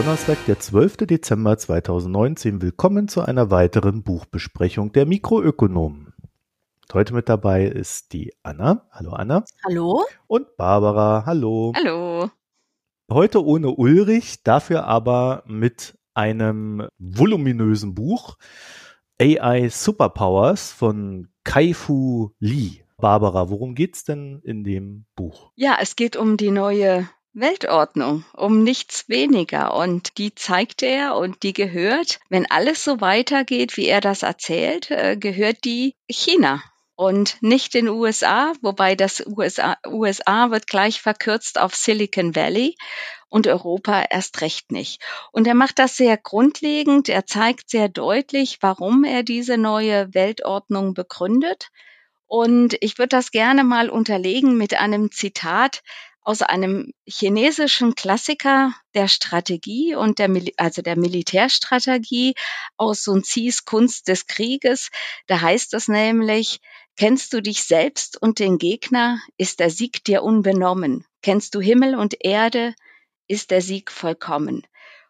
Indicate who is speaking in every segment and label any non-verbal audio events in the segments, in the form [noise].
Speaker 1: Donnerstag, der 12. Dezember 2019. Willkommen zu einer weiteren Buchbesprechung der Mikroökonomen. Heute mit dabei ist die Anna. Hallo Anna.
Speaker 2: Hallo.
Speaker 1: Und Barbara. Hallo.
Speaker 2: Hallo.
Speaker 1: Heute ohne Ulrich, dafür aber mit einem voluminösen Buch AI Superpowers von Kai-Fu Lee. Barbara, worum geht's denn in dem Buch?
Speaker 2: Ja, es geht um die neue Weltordnung, um nichts weniger. Und die zeigt er und die gehört, wenn alles so weitergeht, wie er das erzählt, äh, gehört die China und nicht den USA, wobei das USA, USA wird gleich verkürzt auf Silicon Valley und Europa erst recht nicht. Und er macht das sehr grundlegend. Er zeigt sehr deutlich, warum er diese neue Weltordnung begründet. Und ich würde das gerne mal unterlegen mit einem Zitat aus einem chinesischen Klassiker der Strategie und der, also der Militärstrategie aus Sun Tzus Kunst des Krieges. Da heißt es nämlich, kennst du dich selbst und den Gegner, ist der Sieg dir unbenommen. Kennst du Himmel und Erde, ist der Sieg vollkommen.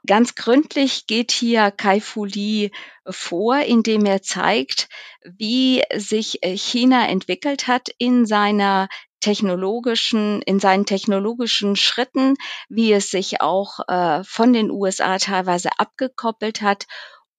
Speaker 2: Ganz gründlich geht hier Kai Fu Lee vor, indem er zeigt, wie sich China entwickelt hat in seiner technologischen, in seinen technologischen Schritten, wie es sich auch äh, von den USA teilweise abgekoppelt hat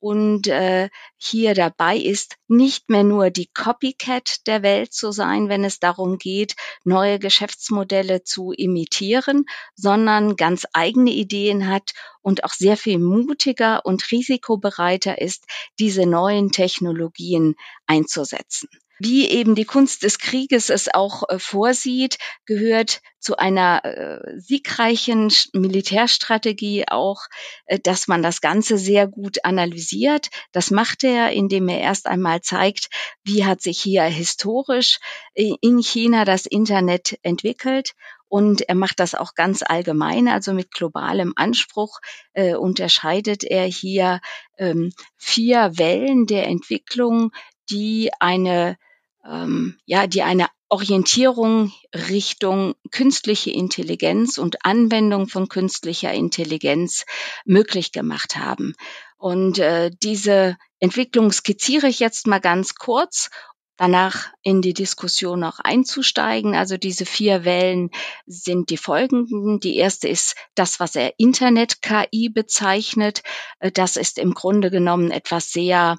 Speaker 2: und äh, hier dabei ist, nicht mehr nur die Copycat der Welt zu sein, wenn es darum geht, neue Geschäftsmodelle zu imitieren, sondern ganz eigene Ideen hat und auch sehr viel mutiger und risikobereiter ist, diese neuen Technologien einzusetzen wie eben die Kunst des Krieges es auch äh, vorsieht, gehört zu einer äh, siegreichen Militärstrategie auch, äh, dass man das Ganze sehr gut analysiert. Das macht er, indem er erst einmal zeigt, wie hat sich hier historisch in China das Internet entwickelt und er macht das auch ganz allgemein, also mit globalem Anspruch äh, unterscheidet er hier ähm, vier Wellen der Entwicklung, die eine ähm, ja, die eine Orientierung Richtung künstliche Intelligenz und Anwendung von künstlicher Intelligenz möglich gemacht haben. Und äh, diese Entwicklung skizziere ich jetzt mal ganz kurz danach in die Diskussion noch einzusteigen. Also diese vier Wellen sind die folgenden. Die erste ist das, was er Internet-KI bezeichnet. Äh, das ist im Grunde genommen etwas sehr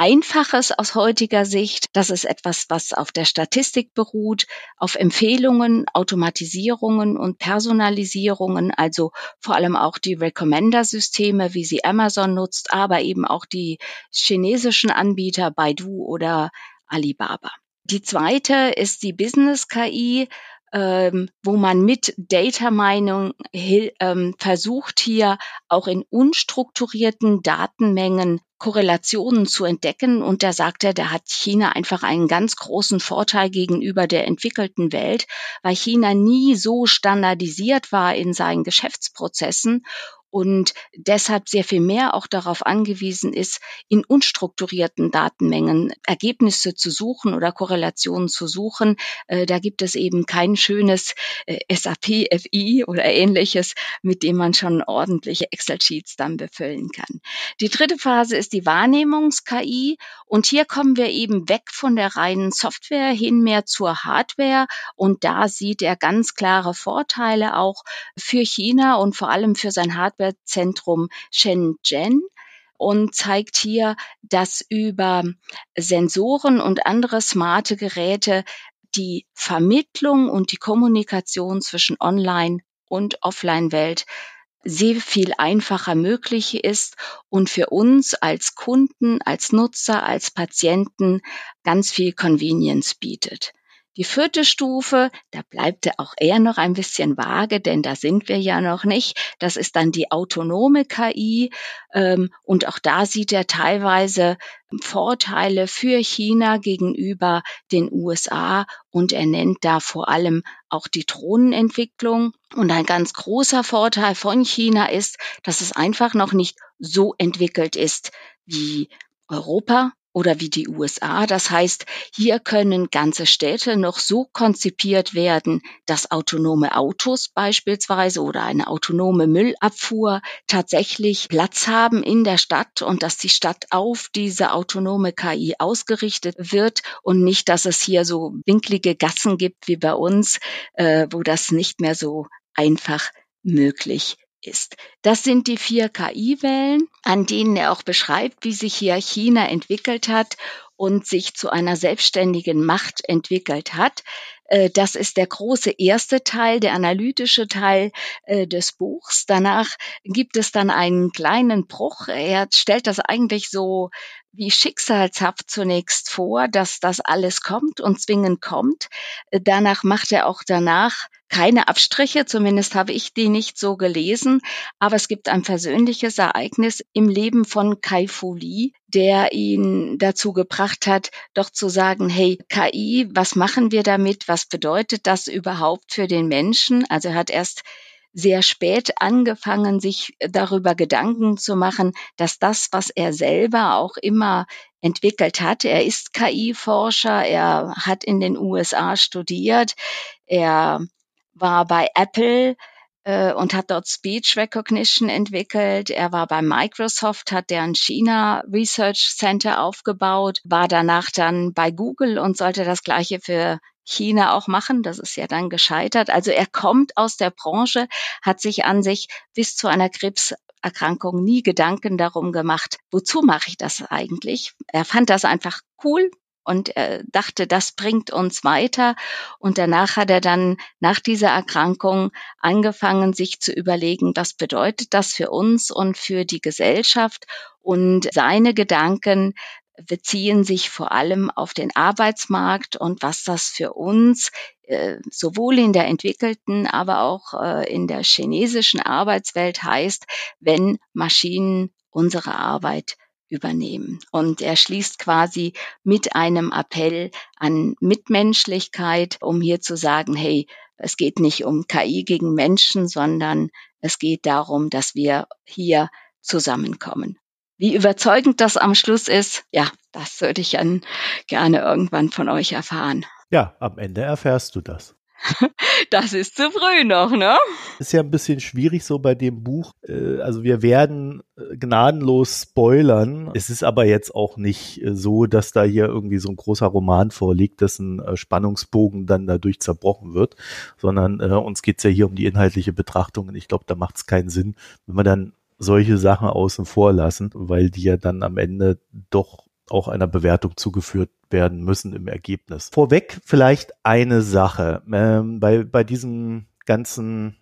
Speaker 2: Einfaches aus heutiger Sicht. Das ist etwas, was auf der Statistik beruht, auf Empfehlungen, Automatisierungen und Personalisierungen, also vor allem auch die Recommender-Systeme, wie sie Amazon nutzt, aber eben auch die chinesischen Anbieter Baidu oder Alibaba. Die zweite ist die Business-KI, ähm, wo man mit Data Mining ähm, versucht, hier auch in unstrukturierten Datenmengen Korrelationen zu entdecken. Und da sagt er, da hat China einfach einen ganz großen Vorteil gegenüber der entwickelten Welt, weil China nie so standardisiert war in seinen Geschäftsprozessen und deshalb sehr viel mehr auch darauf angewiesen ist, in unstrukturierten Datenmengen Ergebnisse zu suchen oder Korrelationen zu suchen. Äh, da gibt es eben kein schönes äh, SAP FI oder ähnliches, mit dem man schon ordentliche Excel-Sheets dann befüllen kann. Die dritte Phase ist die Wahrnehmungs-KI und hier kommen wir eben weg von der reinen Software hin mehr zur Hardware und da sieht er ganz klare Vorteile auch für China und vor allem für sein Hardware Hardwarezentrum Shenzhen und zeigt hier, dass über Sensoren und andere smarte Geräte die Vermittlung und die Kommunikation zwischen Online- und Offline-Welt sehr viel einfacher möglich ist und für uns als Kunden, als Nutzer, als Patienten ganz viel Convenience bietet. Die vierte Stufe, da bleibt auch eher noch ein bisschen vage, denn da sind wir ja noch nicht. Das ist dann die autonome KI. Ähm, und auch da sieht er teilweise Vorteile für China gegenüber den USA und er nennt da vor allem auch die Drohnenentwicklung. Und ein ganz großer Vorteil von China ist, dass es einfach noch nicht so entwickelt ist wie Europa oder wie die USA. Das heißt, hier können ganze Städte noch so konzipiert werden, dass autonome Autos beispielsweise oder eine autonome Müllabfuhr tatsächlich Platz haben in der Stadt und dass die Stadt auf diese autonome KI ausgerichtet wird und nicht, dass es hier so winklige Gassen gibt wie bei uns, äh, wo das nicht mehr so einfach möglich ist. Das sind die vier KI-Wellen, an denen er auch beschreibt, wie sich hier China entwickelt hat und sich zu einer selbstständigen Macht entwickelt hat. Äh, das ist der große erste Teil, der analytische Teil äh, des Buchs. Danach gibt es dann einen kleinen Bruch. Er stellt das eigentlich so wie schicksalshaft zunächst vor, dass das alles kommt und zwingend kommt. Äh, danach macht er auch danach keine Abstriche, zumindest habe ich die nicht so gelesen, aber es gibt ein persönliches Ereignis im Leben von Kai Fu Lee, der ihn dazu gebracht hat, doch zu sagen, hey, KI, was machen wir damit? Was bedeutet das überhaupt für den Menschen? Also er hat erst sehr spät angefangen, sich darüber Gedanken zu machen, dass das, was er selber auch immer entwickelt hat, er ist KI-Forscher, er hat in den USA studiert, er war bei Apple äh, und hat dort Speech Recognition entwickelt. Er war bei Microsoft, hat deren China Research Center aufgebaut, war danach dann bei Google und sollte das gleiche für China auch machen. Das ist ja dann gescheitert. Also er kommt aus der Branche, hat sich an sich bis zu einer Krebserkrankung nie Gedanken darum gemacht, wozu mache ich das eigentlich? Er fand das einfach cool, und er dachte, das bringt uns weiter. Und danach hat er dann nach dieser Erkrankung angefangen, sich zu überlegen, was bedeutet das für uns und für die Gesellschaft. Und seine Gedanken beziehen sich vor allem auf den Arbeitsmarkt und was das für uns äh, sowohl in der entwickelten, aber auch äh, in der chinesischen Arbeitswelt heißt, wenn Maschinen unsere Arbeit übernehmen. Und er schließt quasi mit einem Appell an Mitmenschlichkeit, um hier zu sagen, hey, es geht nicht um KI gegen Menschen, sondern es geht darum, dass wir hier zusammenkommen. Wie überzeugend das am Schluss ist, ja, das würde ich dann gerne irgendwann von euch erfahren.
Speaker 1: Ja, am Ende erfährst du das. [laughs]
Speaker 2: Das ist zu früh noch, ne?
Speaker 1: Ist ja ein bisschen schwierig so bei dem Buch. Äh, also wir werden äh, gnadenlos spoilern. Es ist aber jetzt auch nicht äh, so, dass da hier irgendwie so ein großer Roman vorliegt, dessen Spannungsbogen dann dadurch zerbrochen wird, sondern uns geht's ja hier um die inhaltliche Betrachtung und ich glaube, da macht es keinen Sinn, wenn wir dann solche Sachen außen vor lassen, weil die ja dann am Ende doch auch einer Bewertung zugeführt werden müssen im Ergebnis. Vorweg vielleicht eine Sache. Ähm, bei, bei diesen ganzen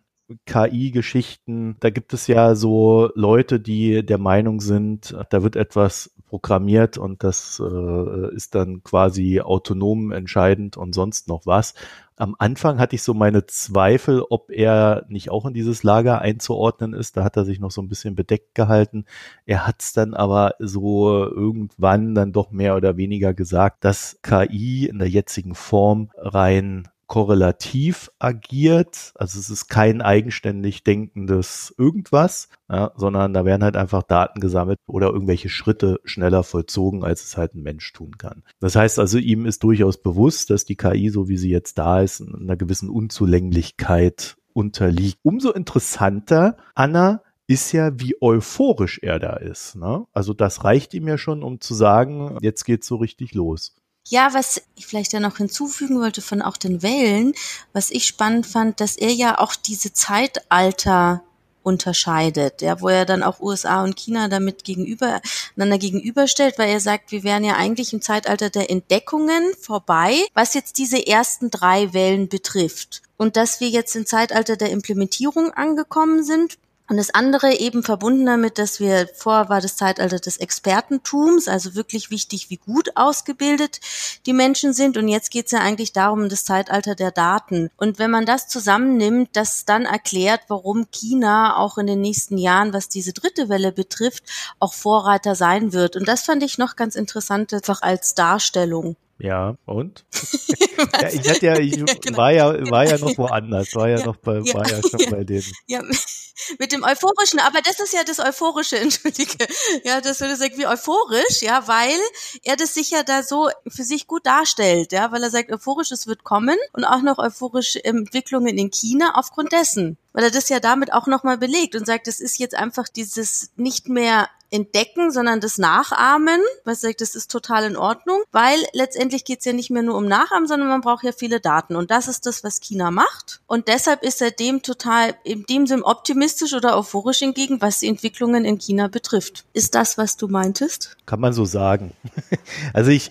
Speaker 1: KI-Geschichten, da gibt es ja so Leute, die der Meinung sind, da wird etwas programmiert und das äh, ist dann quasi autonom entscheidend und sonst noch was. Am Anfang hatte ich so meine Zweifel, ob er nicht auch in dieses Lager einzuordnen ist. Da hat er sich noch so ein bisschen bedeckt gehalten. Er hat es dann aber so irgendwann dann doch mehr oder weniger gesagt, dass KI in der jetzigen Form rein korrelativ agiert. Also es ist kein eigenständig denkendes irgendwas, ja, sondern da werden halt einfach Daten gesammelt oder irgendwelche Schritte schneller vollzogen, als es halt ein Mensch tun kann. Das heißt also, ihm ist durchaus bewusst, dass die KI, so wie sie jetzt da ist, einer gewissen Unzulänglichkeit unterliegt. Umso interessanter, Anna, ist ja, wie euphorisch er da ist. Ne? Also das reicht ihm ja schon, um zu sagen, jetzt geht's so richtig los.
Speaker 3: Ja, was ich vielleicht da noch hinzufügen wollte von auch den Wellen, was ich spannend fand, dass er ja auch diese Zeitalter unterscheidet, ja, wo er dann auch USA und China damit gegenüber, einander gegenüberstellt, weil er sagt, wir wären ja eigentlich im Zeitalter der Entdeckungen vorbei, was jetzt diese ersten drei Wellen betrifft. Und dass wir jetzt im Zeitalter der Implementierung angekommen sind, und das andere eben verbunden damit, dass wir vor war das Zeitalter des Expertentums, also wirklich wichtig, wie gut ausgebildet die Menschen sind. Und jetzt geht es ja eigentlich darum, das Zeitalter der Daten. Und wenn man das zusammennimmt, das dann erklärt, warum China auch in den nächsten Jahren, was diese dritte Welle betrifft, auch Vorreiter sein wird. Und das fand ich noch ganz interessant, einfach als Darstellung.
Speaker 1: Ja, und? [laughs] ja, ich hatte ja, ich genau. war ja, war ja noch woanders, war ja, ja noch bei, war ja schon bei denen. [laughs]
Speaker 3: Ja, [laughs] mit dem Euphorischen, aber das ist ja das Euphorische, entschuldige. Ja, das würde sagen, wie euphorisch, ja, weil er das sich ja da so für sich gut darstellt, ja, weil er sagt, euphorisch, es wird kommen und auch noch euphorische Entwicklungen in China aufgrund dessen weil er das ja damit auch nochmal belegt und sagt, es ist jetzt einfach dieses nicht mehr entdecken, sondern das Nachahmen. Was sagt, das ist total in Ordnung, weil letztendlich geht es ja nicht mehr nur um Nachahmen, sondern man braucht ja viele Daten. Und das ist das, was China macht. Und deshalb ist er dem total, in dem Sinn optimistisch oder euphorisch hingegen, was die Entwicklungen in China betrifft. Ist das, was du meintest?
Speaker 1: Kann man so sagen. [laughs] Also ich,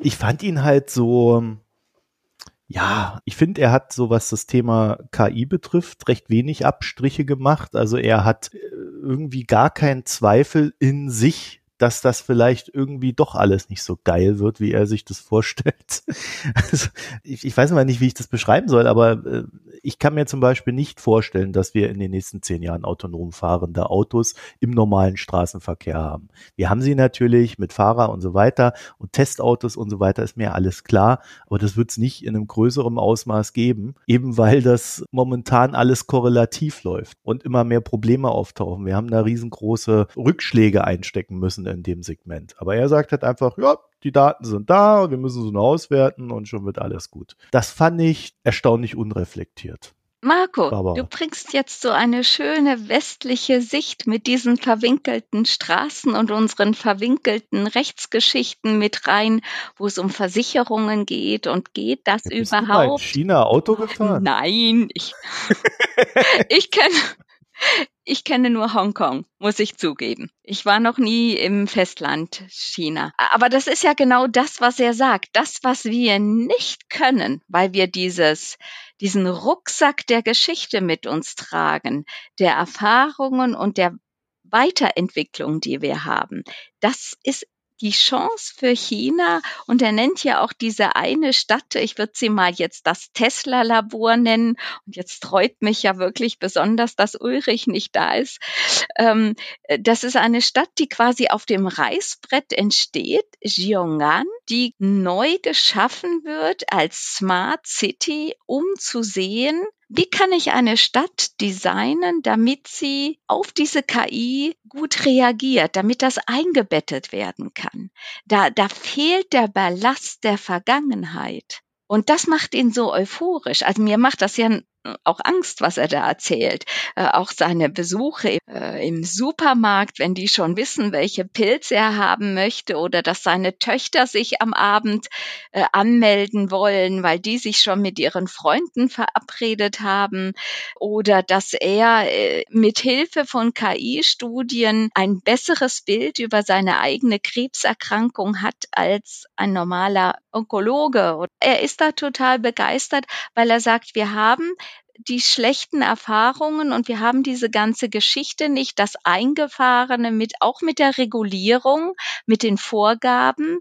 Speaker 1: ich fand ihn halt so, ja, ich finde, er hat so, was das Thema KI betrifft, recht wenig Abstriche gemacht. Also er hat äh, irgendwie gar keinen Zweifel in sich, dass das vielleicht irgendwie doch alles nicht so geil wird, wie er sich das vorstellt. [laughs] Also ich, ich weiß mal nicht, wie ich das beschreiben soll, aber äh, ich kann mir zum Beispiel nicht vorstellen, dass wir in den nächsten zehn Jahren autonom fahrende Autos im normalen Straßenverkehr haben. Wir haben sie natürlich mit Fahrer und so weiter und Testautos und so weiter, ist mir alles klar, aber das wird es nicht in einem größeren Ausmaß geben, eben weil das momentan alles korrelativ läuft und immer mehr Probleme auftauchen. Wir haben da riesengroße Rückschläge einstecken müssen in dem Segment. Aber er sagt halt einfach, ja, die Daten sind da, wir müssen sie nur auswerten und schon wird alles gut. Das fand ich erstaunlich unreflektiert.
Speaker 2: Marco, Barbara. du bringst jetzt so eine schöne westliche Sicht mit diesen verwinkelten Straßen und unseren verwinkelten Rechtsgeschichten mit rein, wo es um Versicherungen geht und geht das ja, bist überhaupt? Du mal in
Speaker 1: China Auto gefahren?
Speaker 2: Nein, ich, [laughs] ich kenne ich kenne nur Hongkong, muss ich zugeben. Ich war noch nie im Festland China. Aber das ist ja genau das, was er sagt. Das, was wir nicht können, weil wir dieses, diesen Rucksack der Geschichte mit uns tragen, der Erfahrungen und der Weiterentwicklung, die wir haben. Das ist die Chance für China und er nennt ja auch diese eine Stadt, ich würde sie mal jetzt das Tesla-Labor nennen und jetzt freut mich ja wirklich besonders, dass Ulrich nicht da ist. Ähm, das ist eine Stadt, die quasi auf dem Reißbrett entsteht, Gyeonggan, die neu geschaffen wird als Smart City, um zu sehen, wie kann ich eine Stadt designen, damit sie auf diese KI gut reagiert, damit das eingebettet werden kann? Da, da fehlt der Ballast der Vergangenheit. Und das macht ihn so euphorisch. Also mir macht das ja auch Angst, was er da erzählt. Äh, auch seine Besuche äh, im Supermarkt, wenn die schon wissen, welche Pilze er haben möchte oder dass seine Töchter sich am Abend äh, anmelden wollen, weil die sich schon mit ihren Freunden verabredet haben oder dass er äh, mit Hilfe von KI-Studien ein besseres Bild über seine eigene Krebserkrankung hat als ein normaler Onkologe. Er ist da total begeistert, weil er sagt, wir haben die schlechten Erfahrungen und wir haben diese ganze Geschichte nicht, das Eingefahrene mit, auch mit der Regulierung, mit den Vorgaben.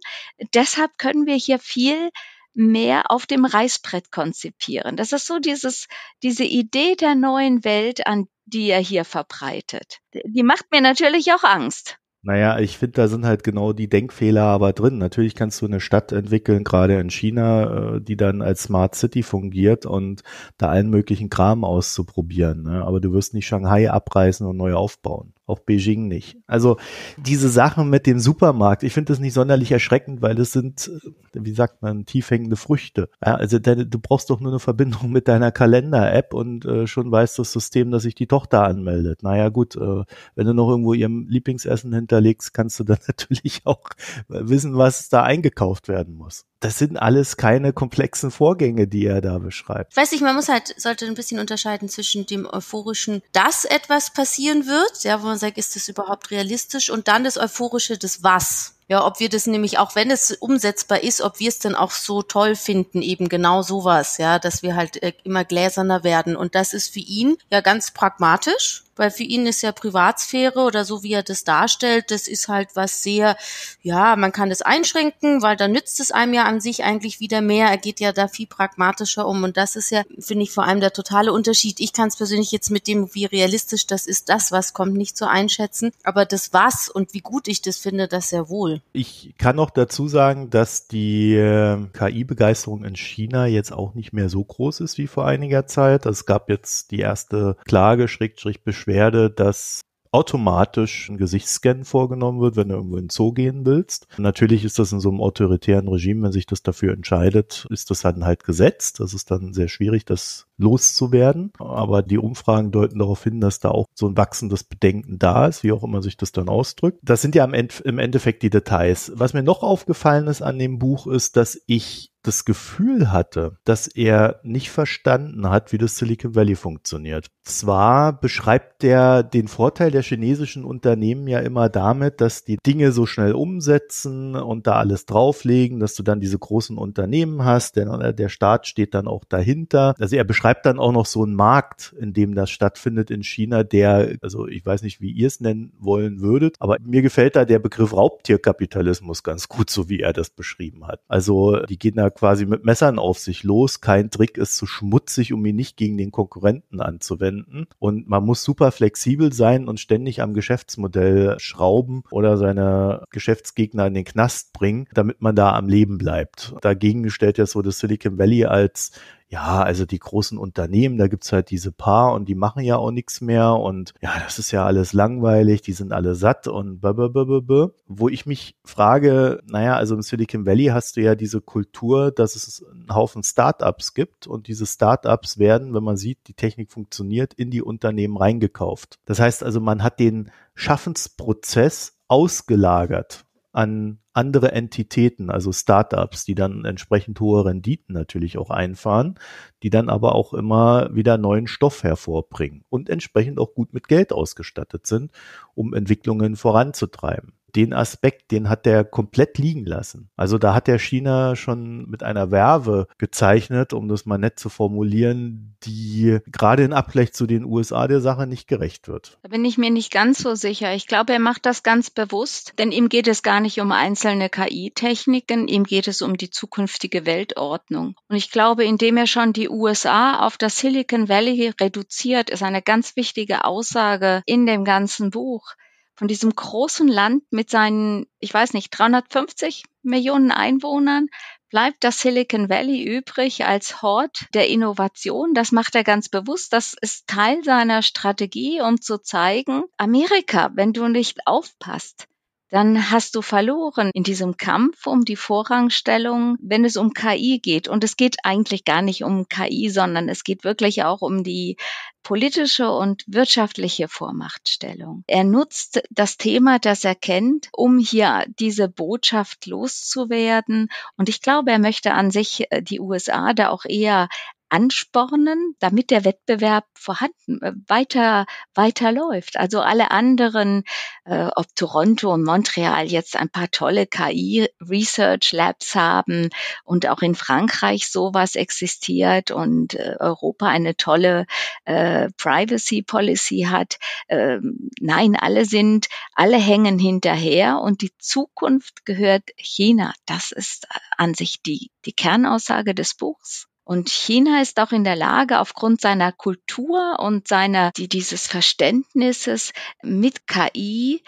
Speaker 2: Deshalb können wir hier viel mehr auf dem Reißbrett konzipieren. Das ist so dieses, diese Idee der neuen Welt, an die er hier verbreitet. Die macht mir natürlich auch Angst.
Speaker 1: Naja, ich finde, da sind halt genau die Denkfehler aber drin. Natürlich kannst du eine Stadt entwickeln, gerade in China, äh, die dann als Smart City fungiert und da allen möglichen Kram auszuprobieren. Ne? Aber du wirst nicht Shanghai abreißen und neu aufbauen auch Beijing nicht. Also diese Sachen mit dem Supermarkt, ich finde das nicht sonderlich erschreckend, weil das sind, wie sagt man, tiefhängende Früchte. Ja, also du brauchst doch nur eine Verbindung mit deiner Kalender-App und äh, schon weiß das System, dass sich die Tochter anmeldet. Naja gut, äh, wenn du noch irgendwo ihrem Lieblingsessen hinterlegst, kannst du dann [laughs] natürlich auch wissen, was da eingekauft werden muss das sind alles keine komplexen Vorgänge, die er da beschreibt.
Speaker 3: Ich weiß nicht, man muss halt, sollte ein bisschen unterscheiden zwischen dem euphorischen, dass etwas passieren wird, ja, wo man sagt, ist das überhaupt realistisch, und dann das euphorische, das was. Ja, ob wir das nämlich, auch wenn es umsetzbar ist, ob wir es dann auch so toll finden, eben genau sowas, ja, dass wir halt äh, immer gläserner werden. Und das ist für ihn ja ganz pragmatisch, weil für ihn ist ja Privatsphäre oder so wie er das darstellt, das ist halt was sehr, ja, man kann das einschränken, weil dann nützt es einem ja an sich eigentlich wieder mehr. Er geht ja da viel pragmatischer um und das ist ja, finde ich, vor allem der totale Unterschied. Ich kann es persönlich jetzt mit dem, wie realistisch das ist, das, was kommt, nicht zu einschätzen, aber das was und wie gut ich das finde, das sehr wohl.
Speaker 1: Ich kann noch dazu sagen, dass die äh, KI-Begeisterung in China jetzt auch nicht mehr so groß ist wie vor einiger Zeit. Es gab jetzt die erste Klage, Schrägstrich Beschwerde, dass automatisch ein Gesichtsscan vorgenommen wird, wenn du irgendwo in den Zoo gehen willst. Natürlich ist das in so einem autoritären Regime, wenn sich das dafür entscheidet, ist das dann halt gesetzt. Das ist dann sehr schwierig, das loszuwerden. Aber die Umfragen deuten darauf hin, dass da auch so ein wachsendes Bedenken da ist, wie auch immer sich das dann ausdrückt. Das sind ja im Endeffekt die Details. Was mir noch aufgefallen ist an dem Buch ist, dass ich das Gefühl hatte, dass er nicht verstanden hat, wie das Silicon Valley funktioniert. Zwar beschreibt er den Vorteil der chinesischen Unternehmen ja immer damit, dass die Dinge so schnell umsetzen und da alles drauflegen, dass du dann diese großen Unternehmen hast, denn äh, der Staat steht dann auch dahinter. Also er beschreibt dann auch noch so einen Markt, in dem das stattfindet in China, der, also ich weiß nicht, wie ihr es nennen wollen würdet, aber mir gefällt da der Begriff Raubtierkapitalismus ganz gut, so wie er das beschrieben hat. Also die gehen da quasi mit Messern auf sich los. Kein Trick ist zu schmutzig, um ihn nicht gegen den Konkurrenten anzuwenden. Und man muss super flexibel sein und ständig am Geschäftsmodell schrauben oder seine Geschäftsgegner in den Knast bringen, damit man da am Leben bleibt. Dagegen stellt ja so das Silicon Valley als ja, also die großen Unternehmen, da gibt's halt diese paar und die machen ja auch nichts mehr und ja, das ist ja alles langweilig, die sind alle satt und blablabla. Wo ich mich frage, naja, also im Silicon Valley hast du ja diese Kultur, dass es einen Haufen Startups gibt und diese Startups werden, wenn man sieht, die Technik funktioniert, in die Unternehmen reingekauft. Das heißt also, man hat den Schaffensprozess ausgelagert an andere Entitäten, also Startups, die dann entsprechend hohe Renditen natürlich auch einfahren, die dann aber auch immer wieder neuen Stoff hervorbringen und entsprechend auch gut mit Geld ausgestattet sind, um Entwicklungen voranzutreiben den Aspekt, den hat der komplett liegen lassen. Also da hat der China schon mit einer Werbe gezeichnet, um das mal nett zu formulieren, die gerade in Abgleich zu den USA der Sache nicht gerecht wird.
Speaker 2: Da bin ich mir nicht ganz so sicher. Ich glaube, er macht das ganz bewusst, denn ihm geht es gar nicht um einzelne KI-Techniken, ihm geht es um die zukünftige Weltordnung. Und ich glaube, indem er schon die USA auf das Silicon Valley reduziert, ist eine ganz wichtige Aussage in dem ganzen Buch von diesem großen Land mit seinen, ich weiß nicht, 350 Millionen Einwohnern bleibt das Silicon Valley übrig als Hort der Innovation. Das macht er ganz bewusst. Das ist Teil seiner Strategie, um zu zeigen, Amerika, wenn du nicht aufpasst, dann hast du verloren in diesem Kampf um die Vorrangstellung, wenn es um KI geht. Und es geht eigentlich gar nicht um KI, sondern es geht wirklich auch um die politische und wirtschaftliche Vormachtstellung. Er nutzt das Thema, das er kennt, um hier diese Botschaft loszuwerden. Und ich glaube, er möchte an sich äh, die USA da auch eher anspornen, damit der Wettbewerb vorhanden äh, weiter weiter läuft. Also alle anderen, äh, ob Toronto und Montreal jetzt ein paar tolle KI Research Labs haben und auch in Frankreich sowas existiert und äh, Europa eine tolle äh, Privacy Policy hat. Ähm, nein, alle sind, alle hängen hinterher und die Zukunft gehört China. Das ist an sich die die Kernaussage des Buchs. Und China ist auch in der Lage, aufgrund seiner Kultur und seiner, die, dieses Verständnisses mit KI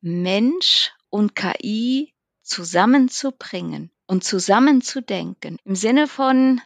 Speaker 2: Mensch und KI zusammenzubringen und zusammenzudenken. Im Sinne von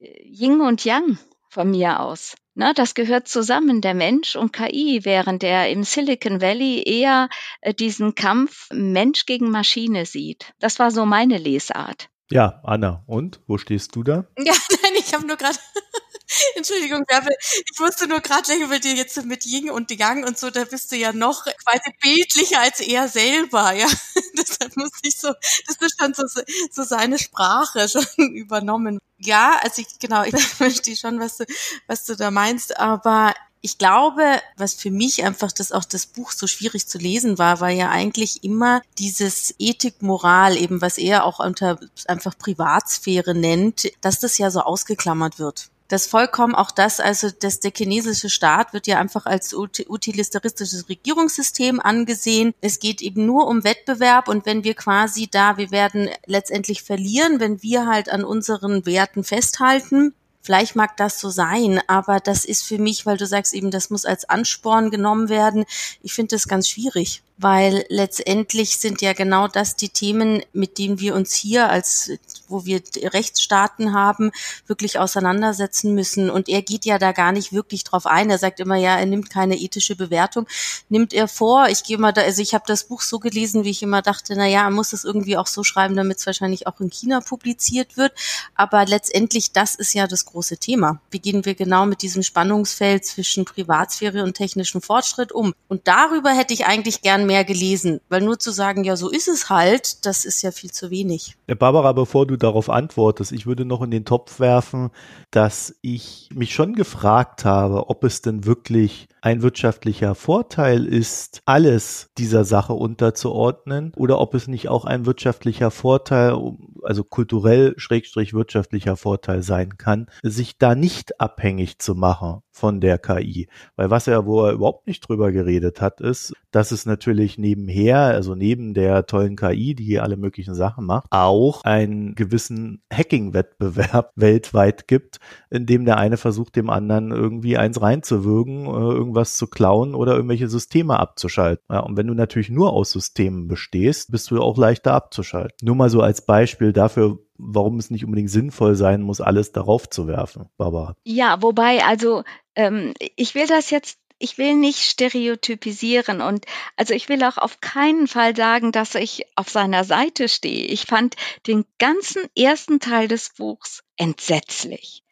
Speaker 2: äh, Yin und Yang von mir aus. Na, das gehört zusammen, der Mensch und KI, während er im Silicon Valley eher äh, diesen Kampf Mensch gegen Maschine sieht. Das war so meine Lesart.
Speaker 1: Ja, Anna, und wo stehst du da? [laughs]
Speaker 3: Ja, nein, ich habe nur gerade [laughs] Entschuldigung, ich musste nur gerade denken, weil dir jetzt mit Ying und Yang und so, da bist du ja noch quasi bildlicher als er selber, ja. [laughs] Deshalb muss ich so, das ist schon so, so seine Sprache schon übernommen. Ja, also ich, genau, ich verstehe schon, was du, was du da meinst, aber ich glaube, was für mich einfach das auch das Buch so schwierig zu lesen war, war ja eigentlich immer dieses Ethik, Moral, eben was er auch unter einfach Privatsphäre nennt, dass das ja so ausgeklammert wird das vollkommen auch das, also das, der chinesische Staat wird ja einfach als utilitaristisches Regierungssystem angesehen. Es geht eben nur um Wettbewerb und wenn wir quasi da, wir werden letztendlich verlieren, wenn wir halt an unseren Werten festhalten, Vielleicht mag das so sein, aber das ist für mich, weil du sagst eben, das muss als Ansporn genommen werden. Ich finde das ganz schwierig weil letztendlich sind ja genau das die Themen, mit denen wir uns hier als, wo wir Rechtsstaaten haben, wirklich auseinandersetzen müssen. Und er geht ja da gar nicht wirklich drauf ein. Er sagt immer, ja, er nimmt keine ethische Bewertung. Nimmt er vor, ich gehe mal da, also ich habe das Buch so gelesen, wie ich immer dachte, na ja, er muss es irgendwie auch so schreiben, damit es wahrscheinlich auch in China publiziert wird. Aber letztendlich, das ist ja das große Thema. Wie gehen wir genau mit diesem Spannungsfeld zwischen Privatsphäre und technischem Fortschritt um? Und darüber hätte ich eigentlich gern mehr gelesen, weil nur zu sagen, ja, so ist es halt, das ist ja viel zu wenig.
Speaker 1: Barbara, bevor du darauf antwortest, ich würde noch in den Topf werfen, dass ich mich schon gefragt habe, ob es denn wirklich ein wirtschaftlicher Vorteil ist, alles dieser Sache unterzuordnen oder ob es nicht auch ein wirtschaftlicher Vorteil, also kulturell schrägstrich wirtschaftlicher Vorteil sein kann, sich da nicht abhängig zu machen von der KI. Weil was er, wo er überhaupt nicht drüber geredet hat, ist, dass es natürlich nebenher, also neben der tollen KI, die alle möglichen Sachen macht, auch einen gewissen Hacking-Wettbewerb [laughs] weltweit gibt, in dem der eine versucht, dem anderen irgendwie eins reinzuwürgen, äh, irgendwas zu klauen oder irgendwelche Systeme abzuschalten. Ja, und wenn du natürlich nur aus Systemen bestehst, bist du auch leichter abzuschalten. Nur mal so als Beispiel dafür, warum es nicht unbedingt sinnvoll sein muss, alles darauf zu werfen, Barbara.
Speaker 2: Ja, wobei, also ähm, ich will das jetzt ich will nicht stereotypisieren und also ich will auch auf keinen Fall sagen, dass ich auf seiner Seite stehe. Ich fand den ganzen ersten Teil des Buchs entsetzlich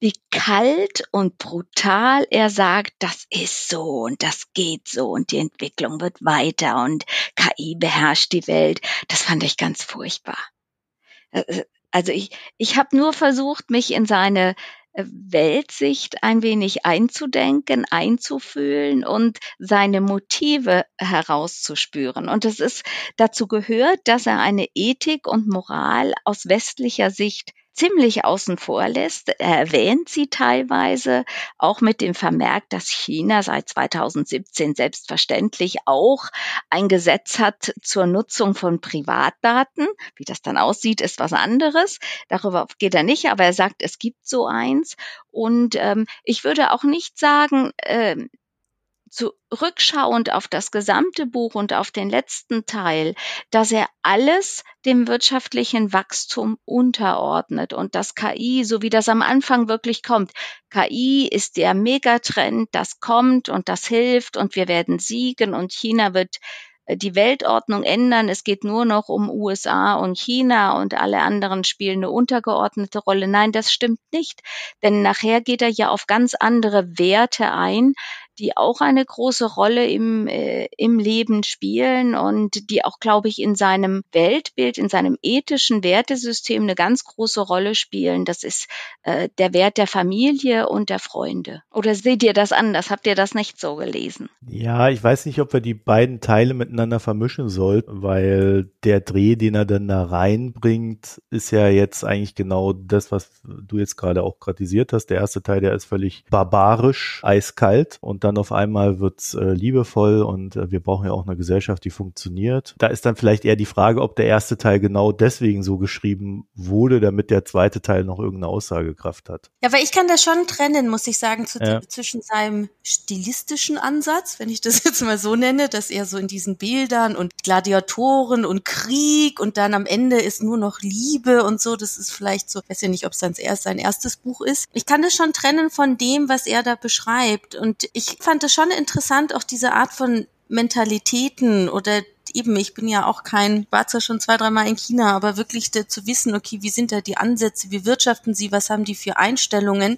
Speaker 2: wie kalt und brutal er sagt, das ist so und das geht so und die Entwicklung wird weiter und KI beherrscht die Welt. Das fand ich ganz furchtbar. Also ich, ich habe nur versucht, mich in seine äh, Weltsicht ein wenig einzudenken, einzufühlen und seine Motive herauszuspüren. Und es ist dazu gehört, dass er eine Ethik und Moral aus westlicher Sicht ziemlich außen vor lässt. Er erwähnt sie teilweise auch mit dem Vermerk, dass China seit 2017 selbstverständlich auch ein Gesetz hat zur Nutzung von Privatdaten. Wie das dann aussieht, ist was anderes. Darüber geht er nicht, aber er sagt, es gibt so eins. Und ähm, ich würde auch nicht sagen, äh, zurückschauend auf das gesamte Buch und auf den letzten Teil, dass er alles dem wirtschaftlichen Wachstum unterordnet und das KI, so wie das am Anfang wirklich kommt. KI ist der Megatrend, das kommt und das hilft und wir werden siegen und China wird äh, die Weltordnung ändern. Es geht nur noch um USA und China und alle anderen spielen eine untergeordnete Rolle. Nein, das stimmt nicht, denn nachher geht er ja auf ganz andere Werte ein, die auch eine große Rolle im, äh, im Leben spielen und die auch, glaube ich, in seinem Weltbild, in seinem ethischen Wertesystem eine ganz große Rolle spielen. Das ist äh, der Wert der Familie und der Freunde. Oder seht ihr das anders? Habt ihr das nicht so gelesen?
Speaker 1: Ja, ich weiß nicht, ob wir die beiden Teile miteinander vermischen sollten, weil der Dreh, den er dann da reinbringt, ist ja jetzt eigentlich genau das, was du jetzt gerade auch kritisiert hast. Der erste Teil, der ist völlig barbarisch, eiskalt und dann auf einmal wird's äh, liebevoll und äh, wir brauchen ja auch eine Gesellschaft, die funktioniert. Da ist dann vielleicht eher die Frage, ob der erste Teil genau deswegen so geschrieben wurde, damit der zweite Teil noch irgendeine Aussagekraft hat.
Speaker 3: Ja, weil ich kann das schon trennen, muss ich sagen, zu, ja. zwischen seinem stilistischen Ansatz, wenn ich das [laughs] jetzt mal so nenne, dass er so in diesen Bildern und Gladiatoren und Krieg und dann am Ende ist nur noch Liebe und so, das ist vielleicht so, ich weiß ja nicht, ob es sein, sein erstes Buch ist. Ich kann das schon trennen von dem, was er da beschreibt und ich ich fand es schon interessant, auch diese Art von Mentalitäten oder eben, ich bin ja auch kein, war zwar schon zwei, dreimal in China, aber wirklich zu wissen, okay, wie sind da die Ansätze, wie wirtschaften sie, was haben die für Einstellungen.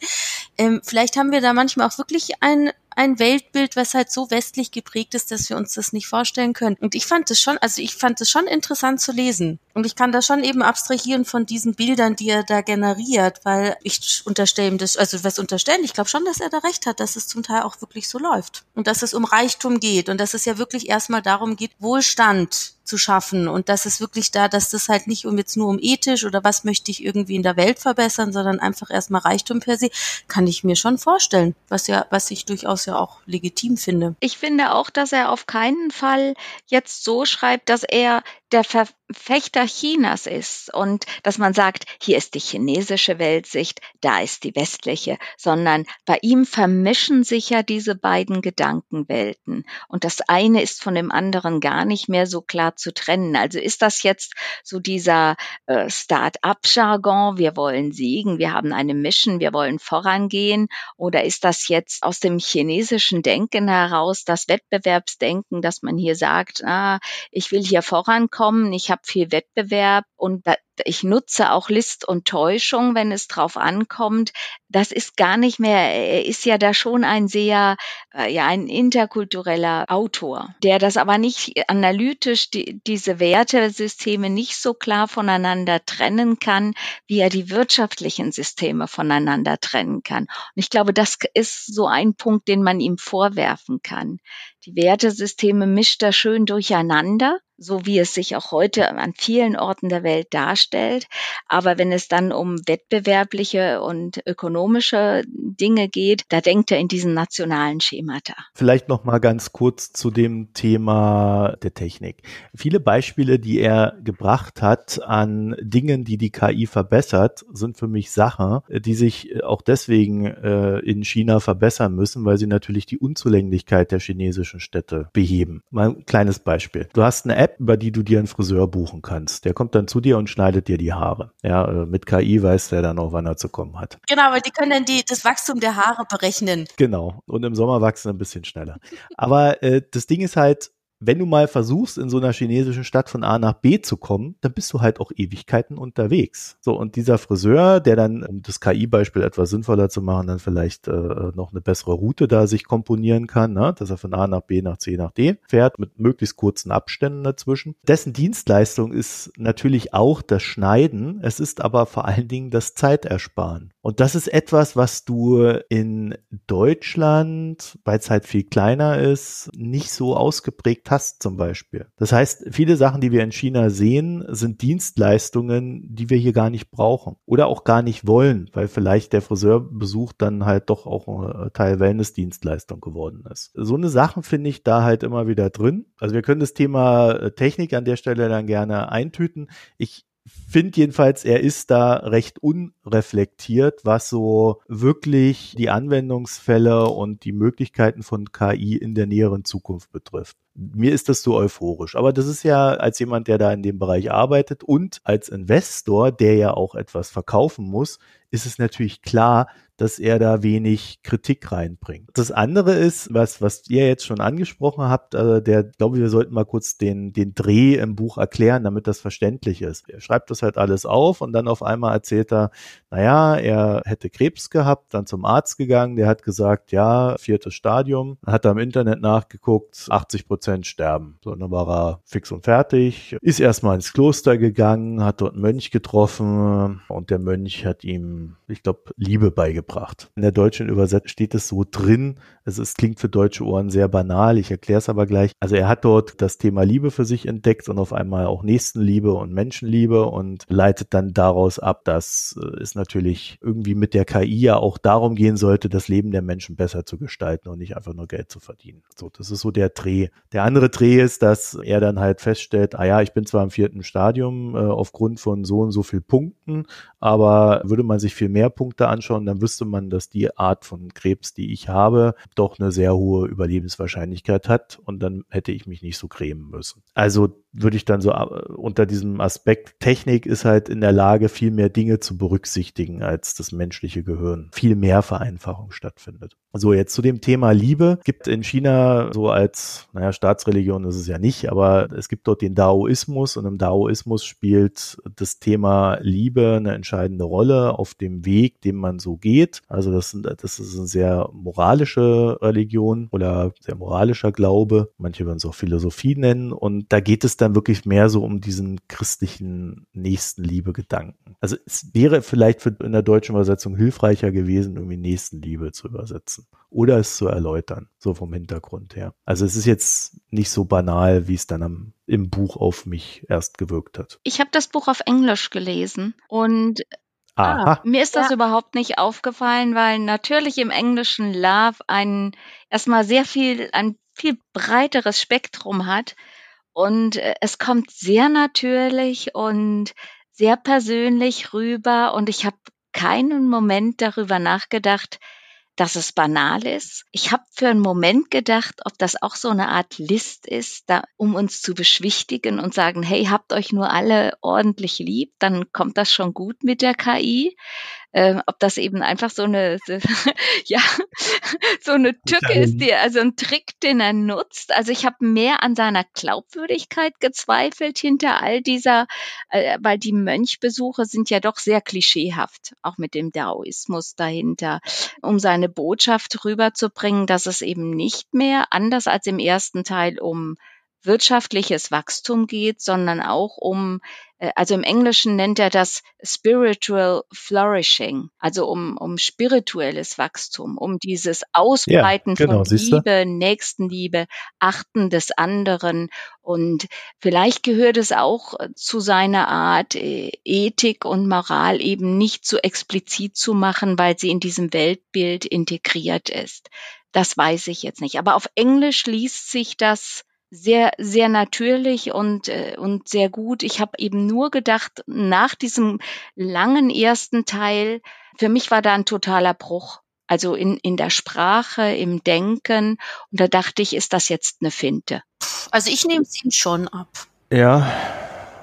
Speaker 3: Ähm, vielleicht haben wir da manchmal auch wirklich ein ein Weltbild, was halt so westlich geprägt ist, dass wir uns das nicht vorstellen können. Und ich fand es schon, also ich fand es schon interessant zu lesen. Und ich kann da schon eben abstrahieren von diesen Bildern, die er da generiert, weil ich unterstelle ihm das, also was unterstellen, ich glaube schon, dass er da recht hat, dass es zum Teil auch wirklich so läuft. Und dass es um Reichtum geht und dass es ja wirklich erstmal darum geht, Wohlstand zu schaffen und dass es wirklich da, dass das halt nicht um jetzt nur um ethisch oder was möchte ich irgendwie in der Welt verbessern, sondern einfach erstmal Reichtum per se, kann ich mir schon vorstellen, was ja, was ich durchaus ja auch legitim finde.
Speaker 2: Ich finde auch, dass er auf keinen Fall jetzt so schreibt, dass er der Verfechter Chinas ist und dass man sagt, hier ist die chinesische Weltsicht, da ist die westliche, sondern bei ihm vermischen sich ja diese beiden Gedankenwelten und das eine ist von dem anderen gar nicht mehr so klar zu trennen. Also ist das jetzt so dieser äh, Start-up-Jargon, wir wollen siegen, wir haben eine Mission, wir wollen vorangehen oder ist das jetzt aus dem chinesischen Denken heraus das Wettbewerbsdenken, dass man hier sagt, ah, ich will hier vorankommen, ich habe viel Wettbewerb und ich nutze auch List und Täuschung, wenn es drauf ankommt. Das ist gar nicht mehr, er ist ja da schon ein sehr, äh, ja, ein interkultureller Autor, der das aber nicht analytisch, die, diese Wertesysteme nicht so klar voneinander trennen kann, wie er die wirtschaftlichen Systeme voneinander trennen kann. Und ich glaube, das ist so ein Punkt, den man ihm vorwerfen kann. Die Wertesysteme mischt er schön durcheinander so wie es sich auch heute an vielen Orten der Welt darstellt. Aber wenn es dann um wettbewerbliche und ökonomische Dinge geht, da denkt er in diesen nationalen Schemata.
Speaker 1: Vielleicht noch mal ganz kurz zu dem Thema der Technik. Viele Beispiele, die er gebracht hat an Dingen, die die KI verbessert, sind für mich Sachen, die sich auch deswegen äh, in China verbessern müssen, weil sie natürlich die Unzulänglichkeit der chinesischen Städte beheben. Mal ein kleines Beispiel. Du hast eine App, über die du dir einen Friseur buchen kannst. Der kommt dann zu dir und schneidet dir die Haare. Ja, äh, mit KI weiß der dann auch, wann er zu kommen hat.
Speaker 3: Genau, weil die können dann die, das Wachstum der Haare berechnen.
Speaker 1: Genau. Und im Sommer wachsen ein bisschen schneller. Aber äh, das Ding ist halt, wenn du mal versuchst, in so einer chinesischen Stadt von A nach B zu kommen, dann bist du halt auch Ewigkeiten unterwegs. So, und dieser Friseur, der dann, um das KI-Beispiel etwas sinnvoller zu machen, dann vielleicht äh, noch eine bessere Route da sich komponieren kann, ne? dass er von A nach B nach C nach D fährt, mit möglichst kurzen Abständen dazwischen. Dessen Dienstleistung ist natürlich auch das Schneiden, es ist aber vor allen Dingen das Zeitersparen. Und das ist etwas, was du in Deutschland, weil es halt viel kleiner ist, nicht so ausgeprägt hast zum Beispiel. Das heißt, viele Sachen, die wir in China sehen, sind Dienstleistungen, die wir hier gar nicht brauchen oder auch gar nicht wollen, weil vielleicht der Friseurbesuch dann halt doch auch ein Teil Wellness-Dienstleistung geworden ist. So eine Sachen finde ich da halt immer wieder drin. Also wir können das Thema Technik an der Stelle dann gerne eintüten. Ich finde jedenfalls, er ist da recht unreflektiert, was so wirklich die Anwendungsfälle und die Möglichkeiten von KI in der näheren Zukunft betrifft. Mir ist das so euphorisch. Aber das ist ja als jemand, der da in dem Bereich arbeitet und als Investor, der ja auch etwas verkaufen muss, ist es natürlich klar, dass er da wenig Kritik reinbringt. Das andere ist, was, was ihr jetzt schon angesprochen habt, also der, glaube wir sollten mal kurz den, den Dreh im Buch erklären, damit das verständlich ist. Er schreibt das halt alles auf und dann auf einmal erzählt er, naja, er hätte Krebs gehabt, dann zum Arzt gegangen, der hat gesagt, ja, viertes Stadium, hat er im Internet nachgeguckt, 80 Prozent sterben. So, dann war er fix und fertig, ist erstmal ins Kloster gegangen, hat dort einen Mönch getroffen und der Mönch hat ihm, ich glaube, Liebe beigebracht gebracht. In der deutschen Übersetzung steht es so drin. Es ist, klingt für deutsche Ohren sehr banal. Ich erkläre es aber gleich. Also er hat dort das Thema Liebe für sich entdeckt und auf einmal auch Nächstenliebe und Menschenliebe und leitet dann daraus ab, dass äh, es natürlich irgendwie mit der KI ja auch darum gehen sollte, das Leben der Menschen besser zu gestalten und nicht einfach nur Geld zu verdienen. So, das ist so der Dreh. Der andere Dreh ist, dass er dann halt feststellt, ah ja, ich bin zwar im vierten Stadium äh, aufgrund von so und so viel Punkten, aber würde man sich viel mehr Punkte anschauen, dann wüsste man, dass die Art von Krebs, die ich habe, doch eine sehr hohe Überlebenswahrscheinlichkeit hat und dann hätte ich mich nicht so cremen müssen. Also würde ich dann so äh, unter diesem Aspekt, Technik ist halt in der Lage, viel mehr Dinge zu berücksichtigen, als das menschliche Gehirn. Viel mehr Vereinfachung stattfindet. So, jetzt zu dem Thema Liebe. Gibt in China so als, naja, Staatsreligion ist es ja nicht, aber es gibt dort den Daoismus und im Daoismus spielt das Thema Liebe eine entscheidende Rolle auf dem Weg, den man so geht. Also das, sind, das ist eine sehr moralische Religion oder sehr moralischer Glaube. Manche würden es auch Philosophie nennen und da geht es dann wirklich mehr so um diesen christlichen Nächstenliebe-Gedanken. Also es wäre vielleicht für, in der deutschen Übersetzung hilfreicher gewesen, irgendwie Nächstenliebe zu übersetzen oder es zu erläutern, so vom Hintergrund her. Also es ist jetzt nicht so banal, wie es dann am, im Buch auf mich erst gewirkt hat.
Speaker 2: Ich habe das Buch auf Englisch gelesen und Ah, mir ist das ja. überhaupt nicht aufgefallen, weil natürlich im Englischen Love ein erstmal sehr viel, ein viel breiteres Spektrum hat und äh, es kommt sehr natürlich und sehr persönlich rüber und ich habe keinen Moment darüber nachgedacht, dass es banal ist. Ich habe für einen Moment gedacht, ob das auch so eine Art List ist, da, um uns zu beschwichtigen und sagen, hey, habt euch nur alle ordentlich lieb, dann kommt das schon gut mit der KI äh, ob das eben einfach so eine, so, [laughs] ja, so eine Tücke ist, die, also ein Trick, den er nutzt. Also ich habe mehr an seiner Glaubwürdigkeit gezweifelt hinter all dieser, äh, weil die Mönchbesuche sind ja doch sehr klischeehaft, auch mit dem Daoismus dahinter, um seine Botschaft rüberzubringen, dass es eben nicht mehr, anders als im ersten Teil, um wirtschaftliches Wachstum geht, sondern auch um, äh, also im Englischen nennt er das spiritual flourishing, also um, um spirituelles Wachstum, um dieses Ausbreiten ja, genau, von Liebe, Nächstenliebe, Achten des anderen. Und vielleicht gehört es auch äh, zu seiner Art, äh, Ethik und Moral eben nicht so explizit zu machen, weil sie in diesem Weltbild integriert ist. Das weiß ich jetzt nicht. Aber auf Englisch liest sich das sehr, sehr natürlich und, äh, und sehr gut. Ich habe eben nur gedacht, nach diesem langen ersten Teil, für mich war da ein totaler Bruch. Also in, in der Sprache, im Denken. Und da dachte ich, ist das jetzt eine Finte?
Speaker 3: Also ich nehme es ihm schon ab.
Speaker 1: Ja.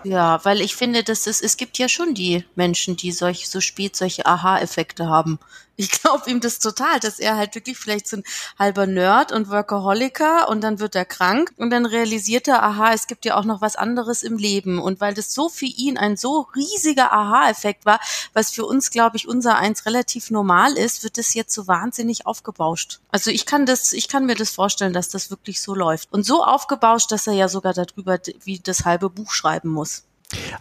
Speaker 3: Ja, weil ich finde, dass es, es gibt ja schon die Menschen, die solch, so spät solche Aha-Effekte haben. Ich glaube ihm das total, dass er halt wirklich vielleicht so ein halber Nerd und Workaholiker und dann wird er krank und dann realisiert er, aha, es gibt ja auch noch was anderes im Leben. Und weil das so für ihn ein so riesiger Aha-Effekt war, was für uns, glaube ich, unser eins relativ normal ist, wird das jetzt so wahnsinnig aufgebauscht. Also ich kann das, ich kann mir das vorstellen, dass das wirklich so läuft. Und so aufgebauscht, dass er ja sogar darüber wie das halbe Buch schreiben muss.